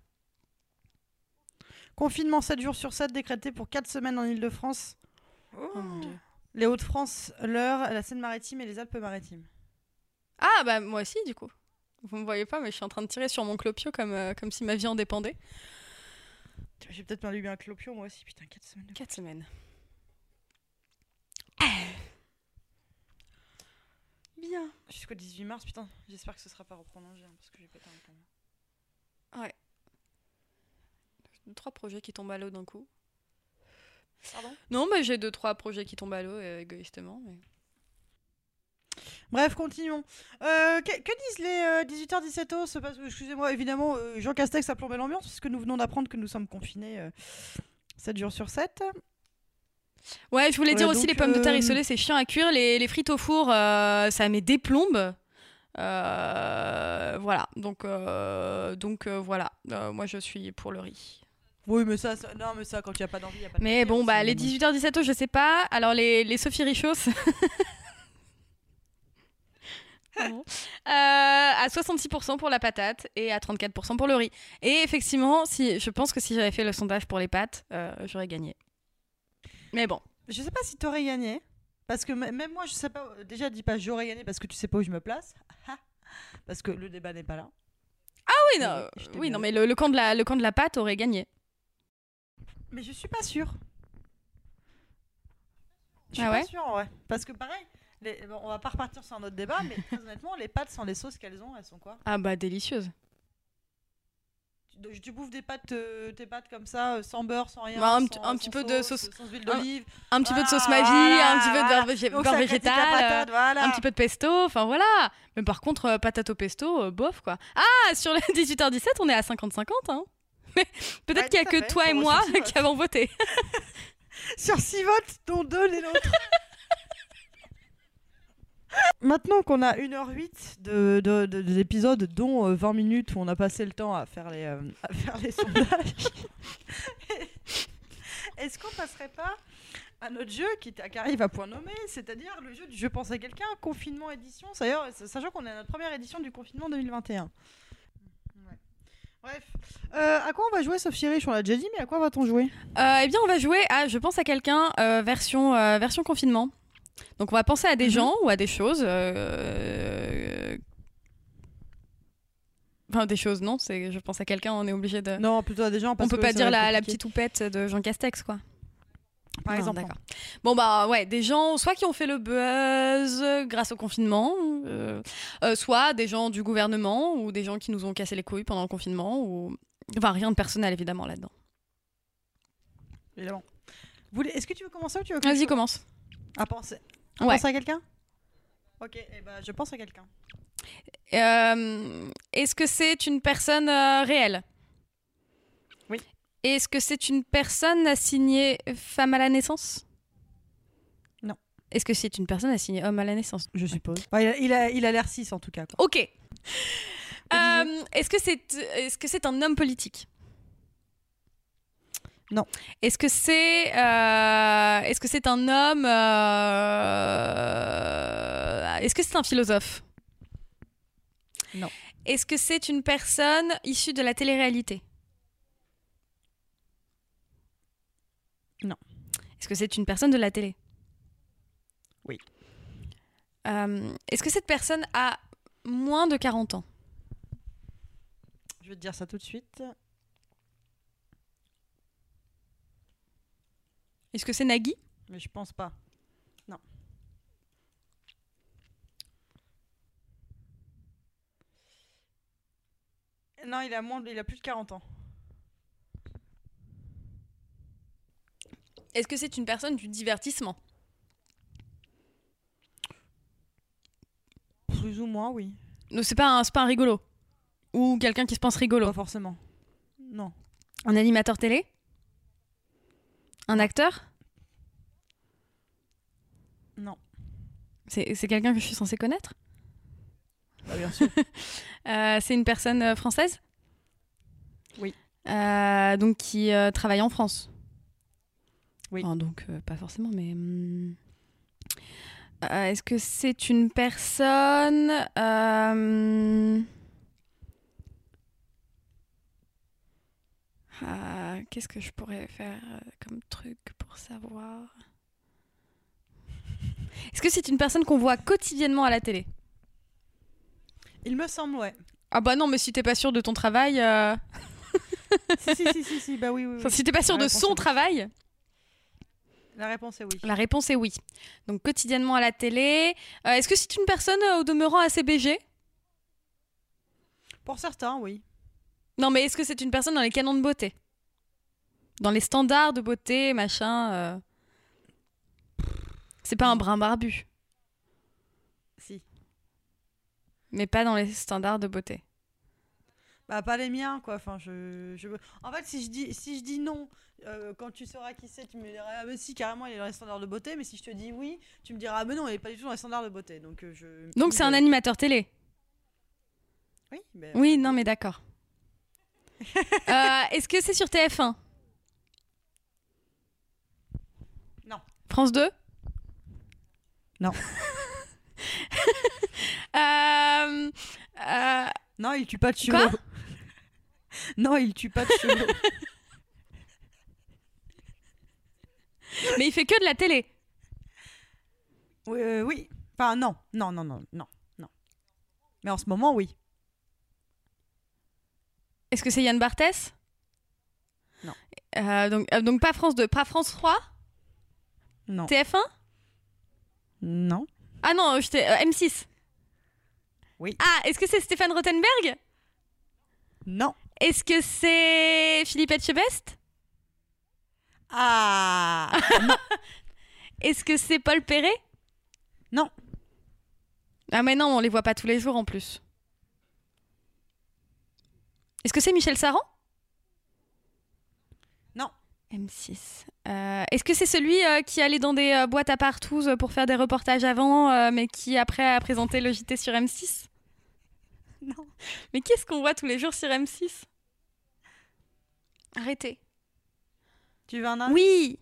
Confinement 7 jours sur 7 décrété pour 4 semaines en Ile-de-France. Oh Dieu. Les Hauts-de-France, l'Eure, la Seine-Maritime et les Alpes-Maritimes. Ah bah moi aussi du coup. Vous me voyez pas, mais je suis en train de tirer sur mon clopio comme, euh, comme si ma vie en dépendait. J'ai peut-être mal lu un clopio moi aussi, putain, 4 semaines. de- 4 semaines. Bien. Jusqu'au 18 mars, putain, j'espère que ce sera pas reprolongé hein, parce que j'ai pété un plomb. Deux, trois projets qui tombent à l'eau d'un coup. Pardon? Non, mais j'ai deux, trois projets qui tombent à l'eau euh, égoïstement. Mais... Bref, continuons. Euh, que, que disent les 18h-17h se passe- Excusez-moi, évidemment, euh, Jean Castex a plombé l'ambiance puisque nous venons d'apprendre que nous sommes confinés euh, 7 jours sur 7. Ouais, je voulais dire aussi les pommes de terre euh, isolées, c'est chiant à cuire. Les, les frites au four, euh, ça met des plombes. Euh, voilà, donc, euh, donc euh, voilà, Euh, moi je suis pour le riz. Oui, mais ça, ça- non, mais ça, quand il n'y a pas d'envie, il n'y a pas de Mais bon, bah les normal. 18h-17h, je sais pas. Alors les, les Sophie Richos. *laughs* Pardon. Euh, à 66% pour la patate et à 34% pour le riz. Et effectivement, si, je pense que si j'avais fait le sondage pour les pâtes, euh, j'aurais gagné. Mais bon. Je sais pas si t'aurais gagné. Parce que même moi, je sais pas. euh, Déjà, dis pas j'aurais gagné parce que tu sais pas où je me place. *laughs* parce que le débat n'est pas là. Oui, non, oui, non mais le, le camp de la, le camp de la pâte aurait gagné. Mais je suis pas sûre. Je suis Ah pas sûre, ouais. Parce que pareil, les- bon, on va pas repartir sur un autre débat, mais très honnêtement, les pâtes sans les sauces qu'elles ont, elles sont quoi? Ah bah délicieuse. tu, tu bouffes des pâtes, euh, tes pâtes comme ça, euh, sans beurre, sans rien. Bah, un sans- petit- sans peu de sauce, Sans huile un- d'olive. Un petit peu de sauce Ah, magie, voilà, un petit peu de beurre, végé- végétal, patate, voilà. un petit peu de pesto, enfin voilà. Mais par contre, euh, patate au pesto, euh, bof quoi. Ah, sur les *laughs* 18h17, on est à 50-50. Hein. Mais Peut-être Ouais, qu'il y a que fait, toi et moi *laughs* qui avons voté. *laughs* Sur 6 votes, dont 2 les nôtres. Maintenant qu'on a 1h08 de, de, dont euh, 20 minutes où on a passé le temps à faire les, euh, à faire les *laughs* sondages, *laughs* est-ce qu'on passerait pas à notre jeu qui, arrive à point nommé, c'est-à-dire le jeu du Je pense à quelqu'un, confinement édition, sachant qu'on est à notre première édition du confinement 2021. Ouais. Bref, Euh, à quoi on va jouer, sauf Chiriche On l'a déjà dit, mais à quoi va-t-on jouer? Euh, eh bien, on va jouer à Je pense à quelqu'un euh, version, euh, version confinement. Donc, on va penser à des Mhm. gens ou à des choses. euh, Enfin, des choses, non. C'est je pense à quelqu'un, on est obligé de. Non, plutôt à des gens. on parce peut que pas dire la, la petite houppette de Jean Castex, quoi. Par Non, exemple. d'accord. Bon bah ouais, des gens soit qui ont fait le buzz grâce au confinement, euh, euh, soit des gens du gouvernement ou des gens qui nous ont cassé les couilles pendant le confinement ou enfin rien de personnel évidemment là-dedans. Évidemment. Est-ce que tu veux commencer ou tu veux Vas-y commence. À penser. À Ouais. penser à quelqu'un? Ok, eh ben, je pense à quelqu'un. Euh, Est-ce que c'est une personne euh, réelle? Oui. Est-ce que c'est une personne assignée femme à la naissance? Non. Est-ce que c'est une personne assignée homme à la naissance? Je suppose. Il a- il a il a l'air 6 en tout cas. quoi. Ok. Euh, Est-ce que c'est est-ce que c'est un homme politique? Non. Est-ce que c'est euh, est-ce que c'est un homme euh, Est-ce que c'est un philosophe? Non. Est-ce que c'est une personne issue de la télé-réalité? Non. Est-ce que c'est une personne de la télé? Oui. Euh, Est-ce que cette personne a moins de 40 ans? Je vais te dire ça tout de suite. Est-ce que c'est Nagui? Mais je pense pas. Non. Non, il a, moins, il a plus de 40 ans. Est-ce que c'est une personne du divertissement? Plus ou moins, oui. Non, c'est pas un, c'est pas un rigolo? Ou quelqu'un qui se pense rigolo? Pas forcément. Non. Un animateur télé? Un acteur? Non. C'est quelqu'un que je suis censée connaître? Bah, bien sûr. *laughs* Euh, C'est une personne euh, française? Oui. Euh, donc qui euh, travaille en France? Oui. Ah, donc pas forcément, mais... hum, euh, Est-ce que c'est une personne... euh, ah, Qu'est-ce que je pourrais faire euh, comme truc pour savoir? Est-ce que c'est une personne qu'on voit quotidiennement à la télé? Il me semble, ouais. Ah bah non, mais si t'es pas sûr de ton travail... euh, si, si, si, si, si, bah oui, oui. oui. Enfin, si t'es pas sûr La de réponse est son oui. travail, La réponse est oui. la réponse est oui. Donc quotidiennement à la télé. Euh, Est-ce que c'est une personne euh, au demeurant assez BG Pour certains, oui. Non, mais est-ce que c'est une personne dans les canons de beauté? Dans les standards de beauté, machin. euh, C'est pas un brin barbu, Si. mais pas dans les standards de beauté. Bah pas les miens quoi. Enfin je, je... En fait si je dis si je dis non euh, quand tu sauras qui c'est tu me diras ah mais si carrément il est dans les standards de beauté mais si je te dis oui tu me diras ah mais non il est pas du tout dans les standards de beauté donc euh, je. Donc c'est un animateur télé Oui. ben, Oui, non, mais d'accord. Euh, Est-ce que c'est sur TF1 Non. France 2 Non. *laughs* Euh, euh, Non il tue pas de chevaux. Quoi? *laughs* Non il tue pas de chevaux. *laughs* mais il fait que de la télé. oui, euh, oui. Enfin non non non non non non. Mais en ce moment oui. Est-ce que c'est Yann Barthès? Non. Euh, donc, euh, donc pas France 2, pas France 3 Non. TF1 Non. Ah non, je t'ai- euh, M6. Oui. Ah, est-ce que c'est Stéphane Rothenberg? Non. Est-ce que c'est Philippe Etchebest? Ah *laughs* Est-ce que c'est Paul Perret? Non. Ah mais non, on les voit pas tous les jours en plus. Est-ce que c'est Michel Saran Non. M6. Euh, Est-ce que c'est celui euh, qui allait dans des euh, boîtes à partous euh, pour faire des reportages avant, euh, mais qui après a présenté le JT sur M6 Non. Mais qu'est-ce qu'on voit tous les jours sur M6 Arrêtez. Tu veux un indice? Oui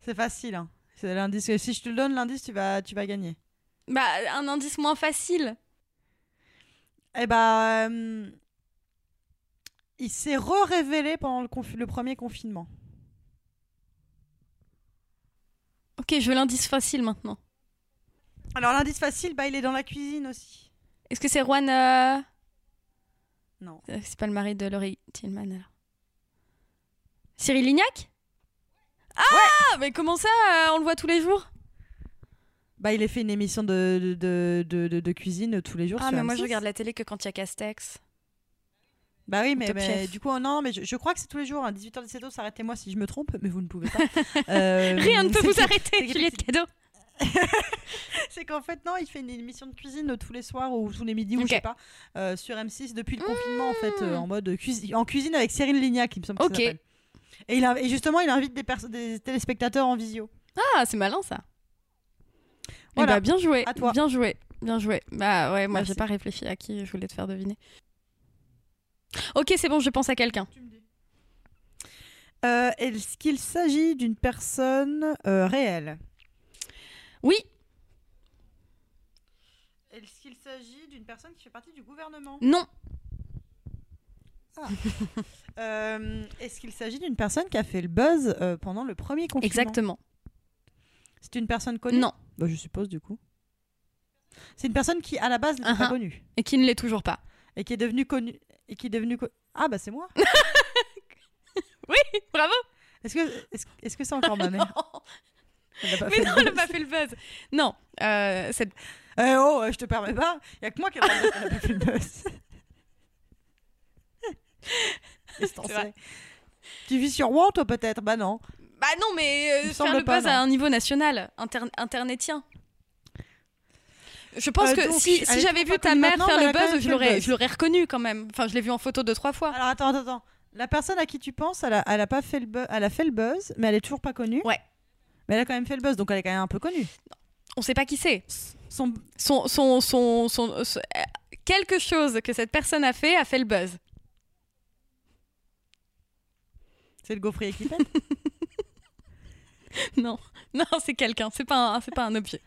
C'est facile. Hein. C'est l'indice. Si je te le donne l'indice, tu vas, tu vas gagner. Bah, un indice moins facile. Eh bah, euh, il s'est re-révélé pendant le, premier confinement. Ok, je veux l'indice facile maintenant. Alors l'indice facile, bah il est dans la cuisine aussi. Est-ce que c'est Juan euh, Non. euh, C'est pas le mari de Laurie Tillman alors. Cyril Lignac? Ah Mais comment ça euh, On le voit tous les jours? Bah il a fait une émission de, de, de, de- de cuisine tous les jours. Ah, sur mais moi M6. je regarde la télé que quand il y a Castex. Bah oui, mais, mais du coup, non, mais je, je crois que c'est tous les jours, à 18h, 17h, arrêtez-moi si je me trompe, mais vous ne pouvez pas. *laughs* Euh, Rien ne peut vous que- arrêter, Juliette Cadeau *laughs* C'est qu'en fait, non, il fait une émission de cuisine tous les soirs ou tous les midis, ou je sais pas, euh, sur M6 depuis le confinement, en fait, euh, Mmh. en mode cuisine, en cuisine avec Cyril Lignac, il me semble que Ok. ça s'appelle. Et, il a- et justement, il invite des, téléspectateurs en visio. Ah, c'est malin ça. Voilà. Eh bah, bien joué. À toi. Bien joué. Bien joué. Bah ouais, moi j'ai pas réfléchi à qui je voulais te faire deviner. Ok, c'est bon, je pense à quelqu'un. Euh, Est-ce qu'il s'agit d'une personne euh, réelle? Oui, Est-ce qu'il s'agit d'une personne qui fait partie du gouvernement? Non, *laughs* Euh, Est-ce qu'il s'agit d'une personne qui a fait le buzz euh, pendant le premier confinement? Exactement. C'est une personne connue? Non. Bah, je suppose du coup. C'est une personne qui à la base n'était pas Uh-huh. connue? Et qui ne l'est toujours pas. et qui est devenue connue? Et qui est devenue co- Ah bah c'est moi. *laughs* Oui, bravo Est-ce que est-ce, est-ce que c'est encore ma mère? *laughs* Pas Mais non, le elle n'a pas fait le buzz. Non, euh, cette... Eh oh, je te permets pas. Il y a que moi qui ai le droit de dire qu'elle a pas fait le buzz. *laughs* C'est Tu vis sur WoW toi peut-être? Bah non. Bah non, mais euh, faire le buzz à un niveau national, inter- internetien. Je pense Euh, que donc, si, j'avais vu ta mère faire le buzz, je l'aurais, reconnu quand même. Enfin, je l'ai vu en photo deux, trois fois. Alors attends attends attends. La personne à qui tu penses, elle a, elle a pas fait le buzz, elle a fait le buzz, mais elle est toujours pas connue. Ouais. Mais elle a quand même fait le buzz, donc elle est quand même un peu connue. On sait pas qui c'est. Son Son, son, son, son- son- euh, quelque chose que cette personne a fait a fait le buzz. c'est le gaufrier qui *laughs* pète? Non, non, c'est quelqu'un. C'est pas, un- c'est pas un objet.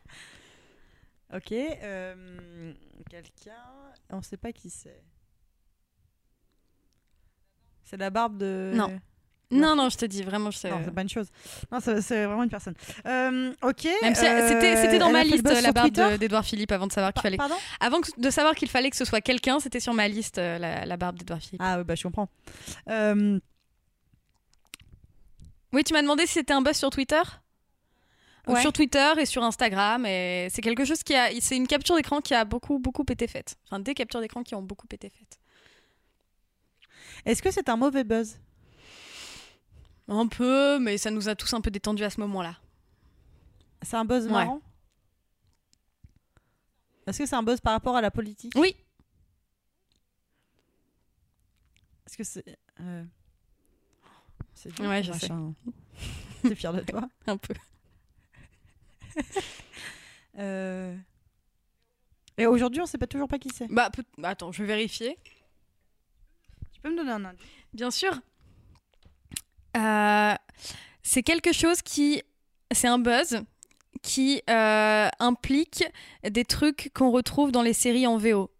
Ok. euh, Quelqu'un. On sait pas qui c'est. C'est la barbe de. Non. Non, non, je te dis vraiment, je sais. Non, c'est pas une chose. Non, c'est vraiment une personne. Euh, ok. Euh, c'était, dans ma liste la barbe de- d'Edouard Philippe avant de savoir qu'il fallait. Pardon Avant que- de savoir qu'il fallait que ce soit quelqu'un, c'était sur ma liste euh, la, la barbe d'Edouard Philippe. Ah, bah je comprends. Euh, Oui, tu m'as demandé si c'était un buzz sur Twitter? Ouais. Sur Twitter et sur Instagram, et c'est quelque chose qui a, c'est une capture d'écran qui a beaucoup, beaucoup été faite. Enfin, des captures d'écran qui ont beaucoup été faites. Est-ce que c'est un mauvais buzz? Un peu, mais ça nous a tous un peu détendus à ce moment-là. C'est un buzz Ouais. marrant? Est-ce que c'est un buzz par rapport à la politique? Oui, Est-ce que c'est. euh, C'est Ouais, je. T'es *laughs* de toi *laughs* un peu. *laughs* Euh, Et aujourd'hui, on sait pas toujours pas qui c'est. Bah, peut- bah, attends, je vais vérifier. Tu peux me donner un indice? Bien sûr. Euh, c'est quelque chose qui. C'est un buzz qui euh, implique des trucs qu'on retrouve dans les séries en VO.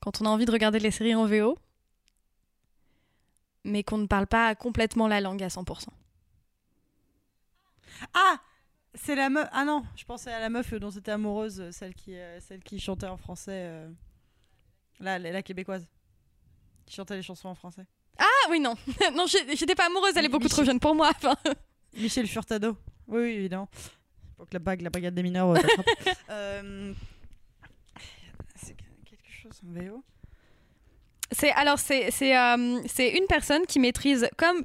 Quand on a envie de regarder les séries en VO, mais qu'on ne parle pas complètement la langue à 100%. Ah C'est la meuf. Ah non, je pensais à la meuf dont c'était amoureuse, celle qui, euh, celle qui chantait en français. euh, La, la, la québécoise. Qui chantait les chansons en français. Ah oui, non. *laughs* non, j'ai- j'étais pas amoureuse, elle est beaucoup trop jeune pour moi. Enfin, *laughs* Michel Furtado. Oui, oui, évidemment. Pour que la bague, la brigade des mineurs. euh, t'attrape. *laughs* Euh, C'est quelque chose chose VO C'est alors euh, c'est une personne qui maîtrise comme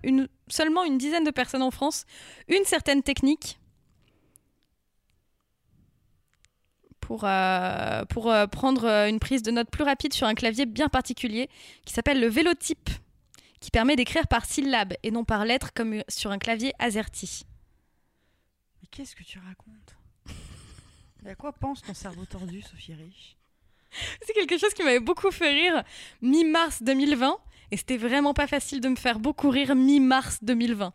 seulement une dizaine de personnes en France une certaine technique pour euh, euh, prendre une prise de notes plus rapide sur un clavier bien particulier qui s'appelle le vélotype qui permet d'écrire par syllabes et non par lettres comme sur un clavier AZERTY. Mais qu'est-ce que tu racontes? Et *laughs* à quoi pense ton cerveau tordu, Sophie Rich? *laughs* C'est quelque chose qui m'avait beaucoup fait rire mi-mars 2020 et c'était vraiment pas facile de me faire beaucoup rire mi-mars 2020.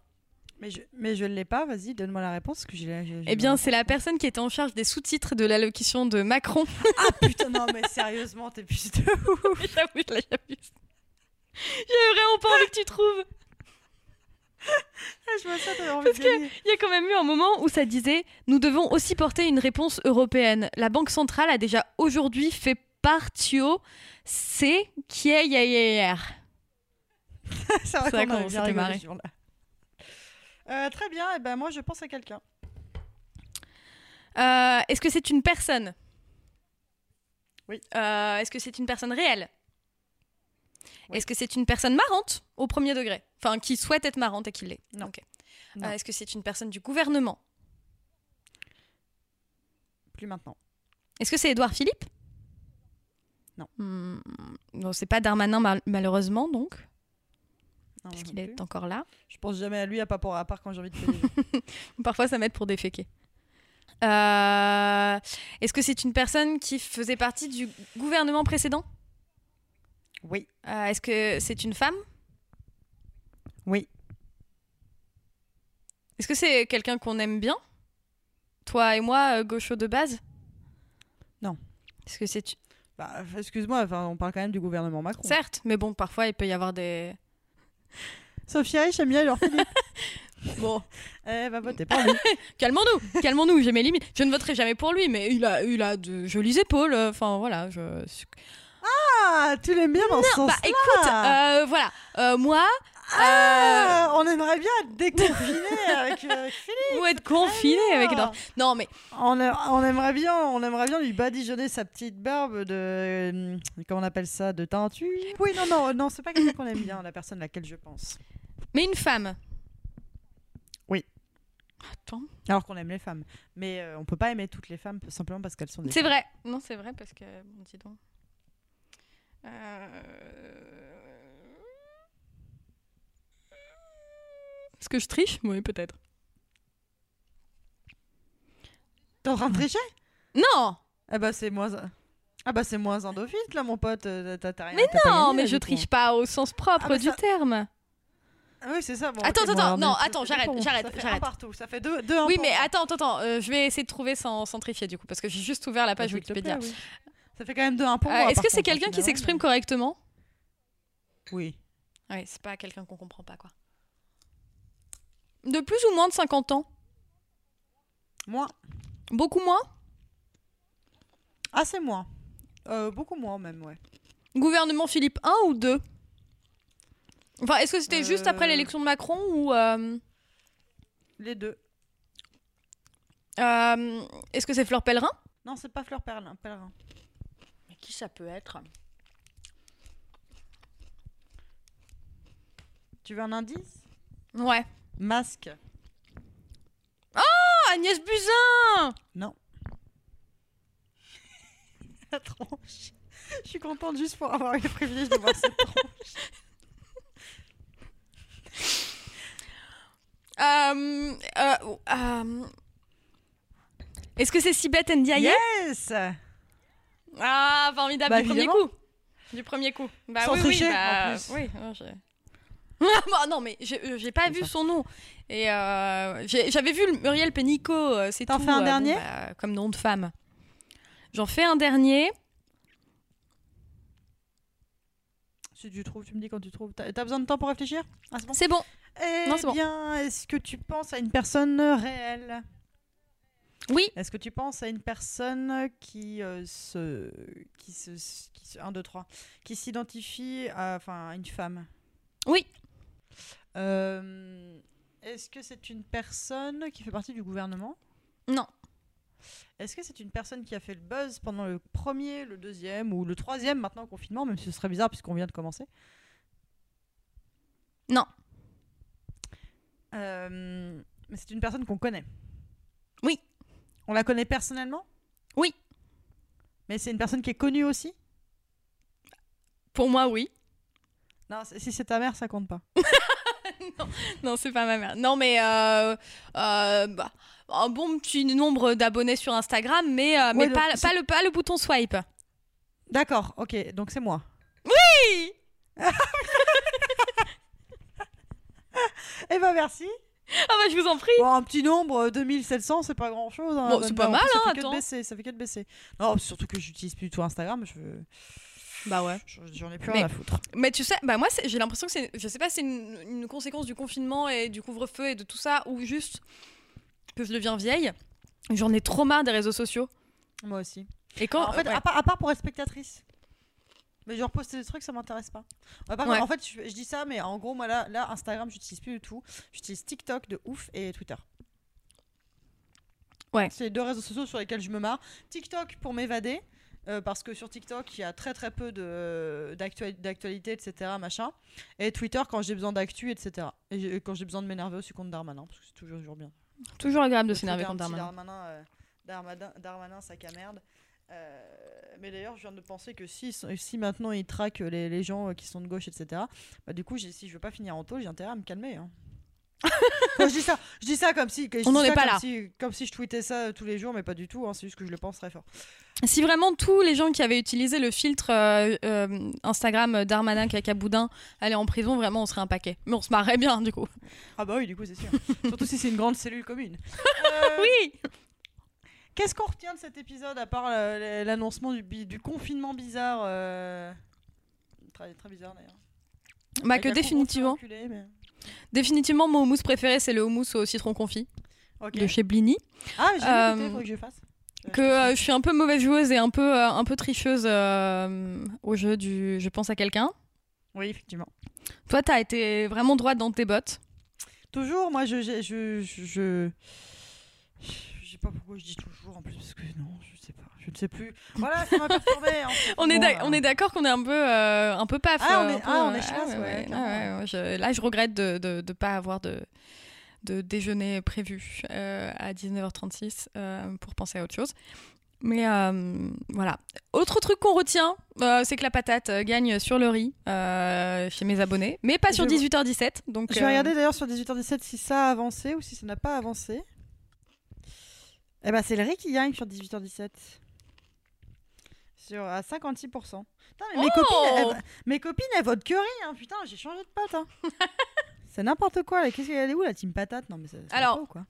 Mais je, mais je l'ai pas, vas-y, donne-moi la réponse. Que j'ai, Eh bien, c'est la personne qui était en charge des sous-titres de l'allocution de Macron. *laughs* Ah putain, non, mais sérieusement, t'es plus de *laughs* ouf. J'avoue, je l'ai jamais vu. J'avais vraiment pas envie que tu trouves. Ah, Je vois ça, t'avais envie de gagner. Il y a quand même eu un moment où ça disait Nous devons aussi porter une réponse européenne. La Banque centrale a déjà aujourd'hui fait partio c'est qui est hier. *laughs* C'est vrai qu'on s'était marré. Euh, très bien, et ben moi je pense à quelqu'un. Euh, Est-ce que c'est une personne? Oui. Euh, Est-ce que c'est une personne réelle? Oui. Est-ce que c'est une personne marrante au premier degré? Enfin, qui souhaite être marrante et qui l'est? Non. Euh, Est-ce que c'est une personne du gouvernement? Plus maintenant. Est-ce que c'est Édouard Philippe? Non. Hmm, non, c'est pas Darmanin mal- malheureusement donc, Non, parce qu'il est encore là. Je pense jamais à lui à, part quand j'ai envie de payer. *laughs* Parfois ça m'aide pour déféquer. Euh, Est-ce que c'est une personne qui faisait partie du gouvernement précédent? Oui, Euh, Est-ce que c'est une femme? Oui. Est-ce que c'est quelqu'un qu'on aime bien? Toi et moi, euh, gaucho de base? Non. Est-ce que c'est... Bah, excuse-moi, enfin, on parle quand même du gouvernement Macron. Certes, mais bon, parfois il peut y avoir des... *laughs* Sophie Rich aime bien leur Philippe. *laughs* Bon, *laughs* Eh, va voter pour lui. calmons-nous, calmons-nous, j'ai mes limites. Je ne voterai jamais pour lui, mais il a, il a de jolies épaules. euh, Enfin voilà, je... Ah, tu l'aimes bien dans ce sens Bah écoute, euh, voilà, Euh, moi, Ah, on aimerait bien être déconfiné *laughs* avec euh, Philippe. ou être confiné avec... Non mais, On, a- on aimerait bien, on aimerait bien lui badigeonner sa petite barbe de, euh, comment on appelle ça, de teinture. Oui, non, non, non, c'est pas quelqu'un qu'on aime bien, la personne à laquelle je pense. mais une femme. Oui. Attends. Alors qu'on aime les femmes, mais euh, on peut pas aimer toutes les femmes simplement parce qu'elles sont des. C'est vrai. Non, c'est vrai parce que bon, dis donc. Euh... Est-ce que je triche Oui, peut-être. T'es en train de tricher? Non, Ah bah c'est moins. Ah bah c'est moins un d'office là, mon pote. euh, T'as rien. mais non, mais je triche pas au sens propre Ah, bah, du terme. Ah oui, c'est ça. Bon, Attends, bon, attends, alors, non, attends, j'arrête, bon, j'arrête, j'arrête. Un partout, ça fait deux, deux Oui, mais attends, attends, attends. euh, je vais essayer de trouver sans, sans tricher du coup, parce que j'ai juste ouvert la page Wikipédia. plaît, oui. Ça fait quand même deux un pour Euh, moi. Est-ce que c'est quelqu'un qui s'exprime correctement? Oui. Oui, c'est pas quelqu'un qu'on comprend pas, quoi. De plus ou moins de 50 ans? Moi. Beaucoup moins? Ah, c'est moi. Euh, beaucoup moins même, ouais. Gouvernement Philippe 1 ou 2 Enfin, est-ce que c'était juste après Euh. l'élection de Macron ou... euh, Les deux. est-ce que c'est Fleur Pellerin? Non, c'est pas Fleur Pèlerin. Qui ça peut être Tu veux un indice? Ouais. Masque. Oh, Agnès Buzyn Non. *laughs* La tronche. Je suis contente juste pour avoir eu le privilège de voir cette tronche. *laughs* Euh, euh, euh, Est-ce que c'est Sibeth Ndiaye? Yes Ah, formidable, Bah, du premier coup. Du premier coup. Bah Sans oui, tricher, oui, bah, en plus. oui, Ah, *laughs* bah, non, mais j'ai euh, pas vu ça. son nom. Et euh, j'avais vu le Muriel Pénicaud, euh, c'est. T'en fais un euh, dernier bah, Comme nom de femme. J'en fais un dernier. Si tu trouves, tu me dis quand tu trouves. T'as besoin de temps pour réfléchir? Ah, c'est bon. Eh Non, c'est bon. bien, est-ce que tu penses à une personne réelle? Oui. Est-ce que tu penses à une personne qui euh, se, qui se, qui se, un, deux, trois, qui s'identifie à, enfin, à une femme? Oui. Euh, Est-ce que c'est une personne qui fait partie du gouvernement? Non. Est-ce que c'est une personne qui a fait le buzz pendant le premier, le deuxième ou le troisième maintenant confinement, même si ce serait bizarre puisqu'on vient de commencer? Non. Euh, mais c'est une personne qu'on connaît. Oui. On la connaît personnellement? Oui. Mais c'est une personne qui est connue aussi? Pour moi, oui. Non, si c'est ta mère, ça compte pas. *laughs* Non, c'est pas ma mère. Non, mais euh, euh, bah, un bon petit nombre d'abonnés sur Instagram, mais, euh, mais Ouais, pas, le, pas le bouton swipe. D'accord, ok, donc c'est moi. Oui *laughs* Eh ben merci. Ah bah je vous en prie. Bon, un petit nombre, euh, 2700, c'est pas grand chose. Bon, c'est pas mal, ça hein, fait que de baisser, ça fait que de baisser. Non, surtout que j'utilise plus du tout Instagram, je... Bah ouais. je- j'en ai plus rien à foutre. Mais tu sais, bah moi j'ai l'impression que c'est, je sais pas, si c'est une, une conséquence du confinement et du couvre-feu et de tout ça, ou juste que je deviens vieille. J'en ai trop marre des réseaux sociaux. Moi aussi. Et quand, en fait, ouais. à, part, à part pour être spectatrice. Mais genre poster des trucs, ça m'intéresse pas. Ouais, par Ouais. contre, en fait, je, je dis ça, mais en gros, moi là, là Instagram, j'utilise plus du tout. J'utilise TikTok de ouf et Twitter. Ouais. C'est les deux réseaux sociaux sur lesquels je me marre. TikTok pour m'évader. euh, parce que sur TikTok, il y a très très peu d'actualité, etc. Machin. Et Twitter quand j'ai besoin d'actu, etc. Et quand j'ai besoin de m'énerver aussi contre Darmanin, parce que c'est toujours, toujours bien. toujours agréable de s'énerver contre Darmanin. Darmanin, euh, Darmanin, Darmanin, sac à merde. Euh, mais d'ailleurs, je viens de penser que si, si maintenant il traque les, les gens euh, qui sont de gauche, etc., bah, du coup, si je veux pas finir en taux, j'ai intérêt à me calmer. hein. *laughs* Je dis ça, je dis ça comme si, je On n'en est pas comme là. Si, comme si je tweetais ça euh, tous les jours, mais pas du tout. hein, c'est juste que je le pense très fort. Si vraiment tous les gens qui avaient utilisé le filtre euh, euh, Instagram Darmanin Cacaboudin allaient en prison, vraiment on serait un paquet. Mais on se marrait bien du coup. Ah bah oui, du coup, c'est sûr. Surtout si c'est une grande cellule commune. *laughs* Euh, Oui Qu'est-ce qu'on retient de cet épisode à part euh, l'annoncement du, confinement bizarre euh, Très, très bizarre d'ailleurs. Bah que définitivement, reculé, mais- définitivement mon houmous préféré c'est le houmous au citron confit de chez Blini. Ah, j'ai Euh, écouté, faut que je fasse. Euh, Que je euh, suis un peu mauvaise joueuse et un peu, euh, un peu tricheuse euh, au jeu du je pense à quelqu'un. Oui, effectivement. Toi t'as été vraiment droite dans tes bottes. Toujours, moi. Je. Je, je... je sais pas pourquoi je dis toujours en plus, parce que non, je sais pas, je ne sais plus. *laughs* Voilà, ça m'a perturbé. en fait. On est Bon, on est d'accord qu'on est un peu euh, un peu paf. Ah, on est- un peu, ah, on est chiasse, ouais, ouais, clairement. ouais, ouais, je- là je regrette de de, de pas avoir de de déjeuner prévu euh, à 19h36 euh, pour penser à autre chose. Mais euh, voilà. Autre truc qu'on retient, euh, c'est que la patate gagne sur le riz euh, chez mes abonnés, mais pas sur Je- 18h17. Donc Je vais regarder d'ailleurs sur 18h17 si ça a avancé ou si ça n'a pas avancé. Eh ben, c'est le riz qui gagne sur 18h17. Sur, à 56%. Putain, mais mes, Oh copines, elles, mes copines, elles votent curry. Hein. Putain, j'ai changé de pote. Hein. *laughs* c'est n'importe quoi. Qu'est-ce qu'elle est où la team patate? Non, mais ça, ça Alors, pas ou quoi?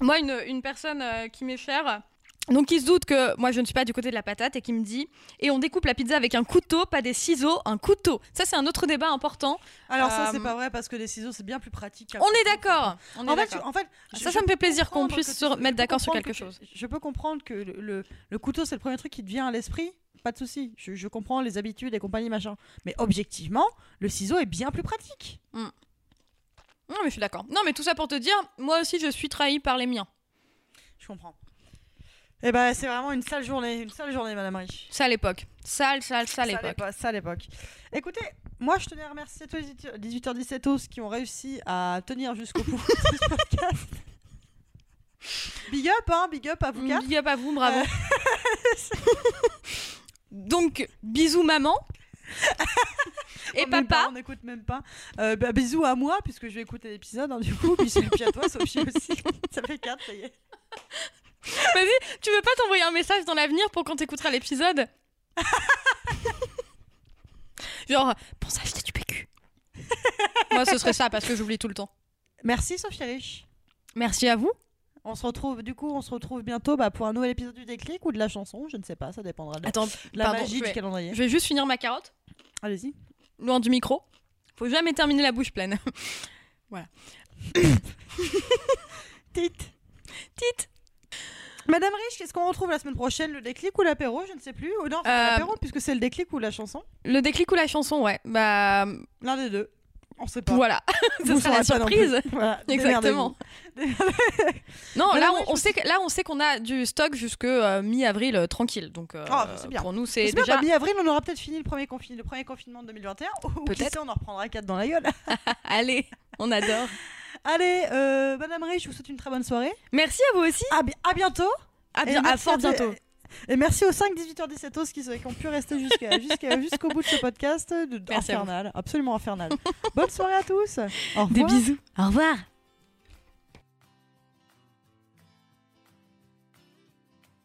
Moi, une, une personne euh, qui m'est chère, donc qui se doute que moi je ne suis pas du côté de la patate et qui me dit et on découpe la pizza avec un couteau, pas des ciseaux, un couteau. Ça c'est un autre débat important. Alors, ça, Euh, c'est pas vrai parce que les ciseaux, c'est bien plus pratique. On est d'accord. En fait, d'accord. en fait, Ça, ça me fait plaisir qu'on puisse se tu- mettre d'accord sur quelque que- chose. Je peux comprendre que le, le- le couteau, c'est le premier truc qui te vient à l'esprit. Pas de souci. Je, je comprends les habitudes et compagnie, machin. Mais objectivement, le ciseau est bien plus pratique. Non mais je suis d'accord. Non mais tout ça pour te dire, moi aussi je suis trahie par les miens. Je comprends. Et ben, c'est vraiment une sale journée. Une sale journée, Madame Rich. Ça à l'époque. Sale, sale, sale époque. à l'époque. Écoutez, moi, je tenais à remercier tous les 18h17 os qui ont réussi à tenir jusqu'au bout de ce podcast. *laughs* Big up, hein, big up à vous quatre. Big up à vous, bravo. *laughs* Donc bisous maman. *laughs* Et Oh, pas, papa. on n'écoute même pas. Euh, bah, bisous à moi, puisque je vais écouter l'épisode, hein, du coup. Puis, puis à toi, Sophie aussi. ça fait 4, ça y est. Vas-y, tu veux pas t'envoyer un message dans l'avenir pour quand t'écouteras l'épisode? Genre, pense à acheter du PQ. Moi, ce serait ça parce que j'oublie tout le temps. Merci, Sophie Rich. Merci à vous. On se retrouve, du coup, on se retrouve bientôt bah, pour un nouvel épisode du déclic ou de la chanson, je ne sais pas, ça dépendra de Attends, la pardon, magie je du calendrier. je vais juste finir ma carotte, Allez-y. loin du micro. Faut jamais terminer la bouche pleine. *laughs* *coughs* Tite. Tite. Madame Rich, qu'est-ce qu'on retrouve la semaine prochaine? Le déclic ou l'apéro? Je ne sais plus. Ou non, Euh, l'apéro, puisque c'est le déclic ou la chanson. Le déclic ou la chanson, ouais. Bah, L'un des deux. On sait pas. Voilà, *laughs* ce sera la surprise. *laughs* Voilà, *laughs* Exactement. Non, là, on, on sait que, là, on sait qu'on a du stock jusque euh, mi-avril euh, tranquille. Donc, euh, Ah, c'est bien. pour nous, c'est déjà. bah, mi-avril, on aura peut-être fini le premier, le premier confinement de 2021. Ou Peut-être. on en reprendra 4 dans la gueule. Allez, on adore. Allez, euh, Madame Rich, je vous souhaite une très bonne soirée. Merci à vous aussi. À, bi- à bientôt. À, fort bientôt. Et merci aux 5 18h 17 os qui, sont- qui ont pu rester *laughs* jusqu'au bout de ce podcast de, Merci infernal, absolument infernal. *laughs* Bonne soirée à tous. Au Des revoir. bisous. Au revoir.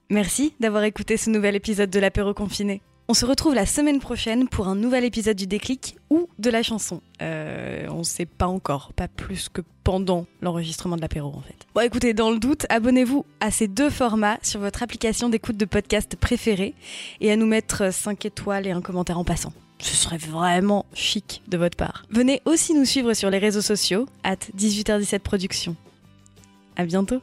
Merci d'avoir écouté ce nouvel épisode de l'apéro confiné. On se retrouve la semaine prochaine pour un nouvel épisode du déclic ou de la chanson. Euh, on sait pas encore, pas plus que pendant l'enregistrement de l'apéro en fait. Bon écoutez, dans le doute, abonnez-vous à ces deux formats sur votre application d'écoute de podcast préférée et à nous mettre 5 étoiles et un commentaire en passant. Ce serait vraiment chic de votre part. Venez aussi nous suivre sur les réseaux sociaux, at 18h17 Productions. À bientôt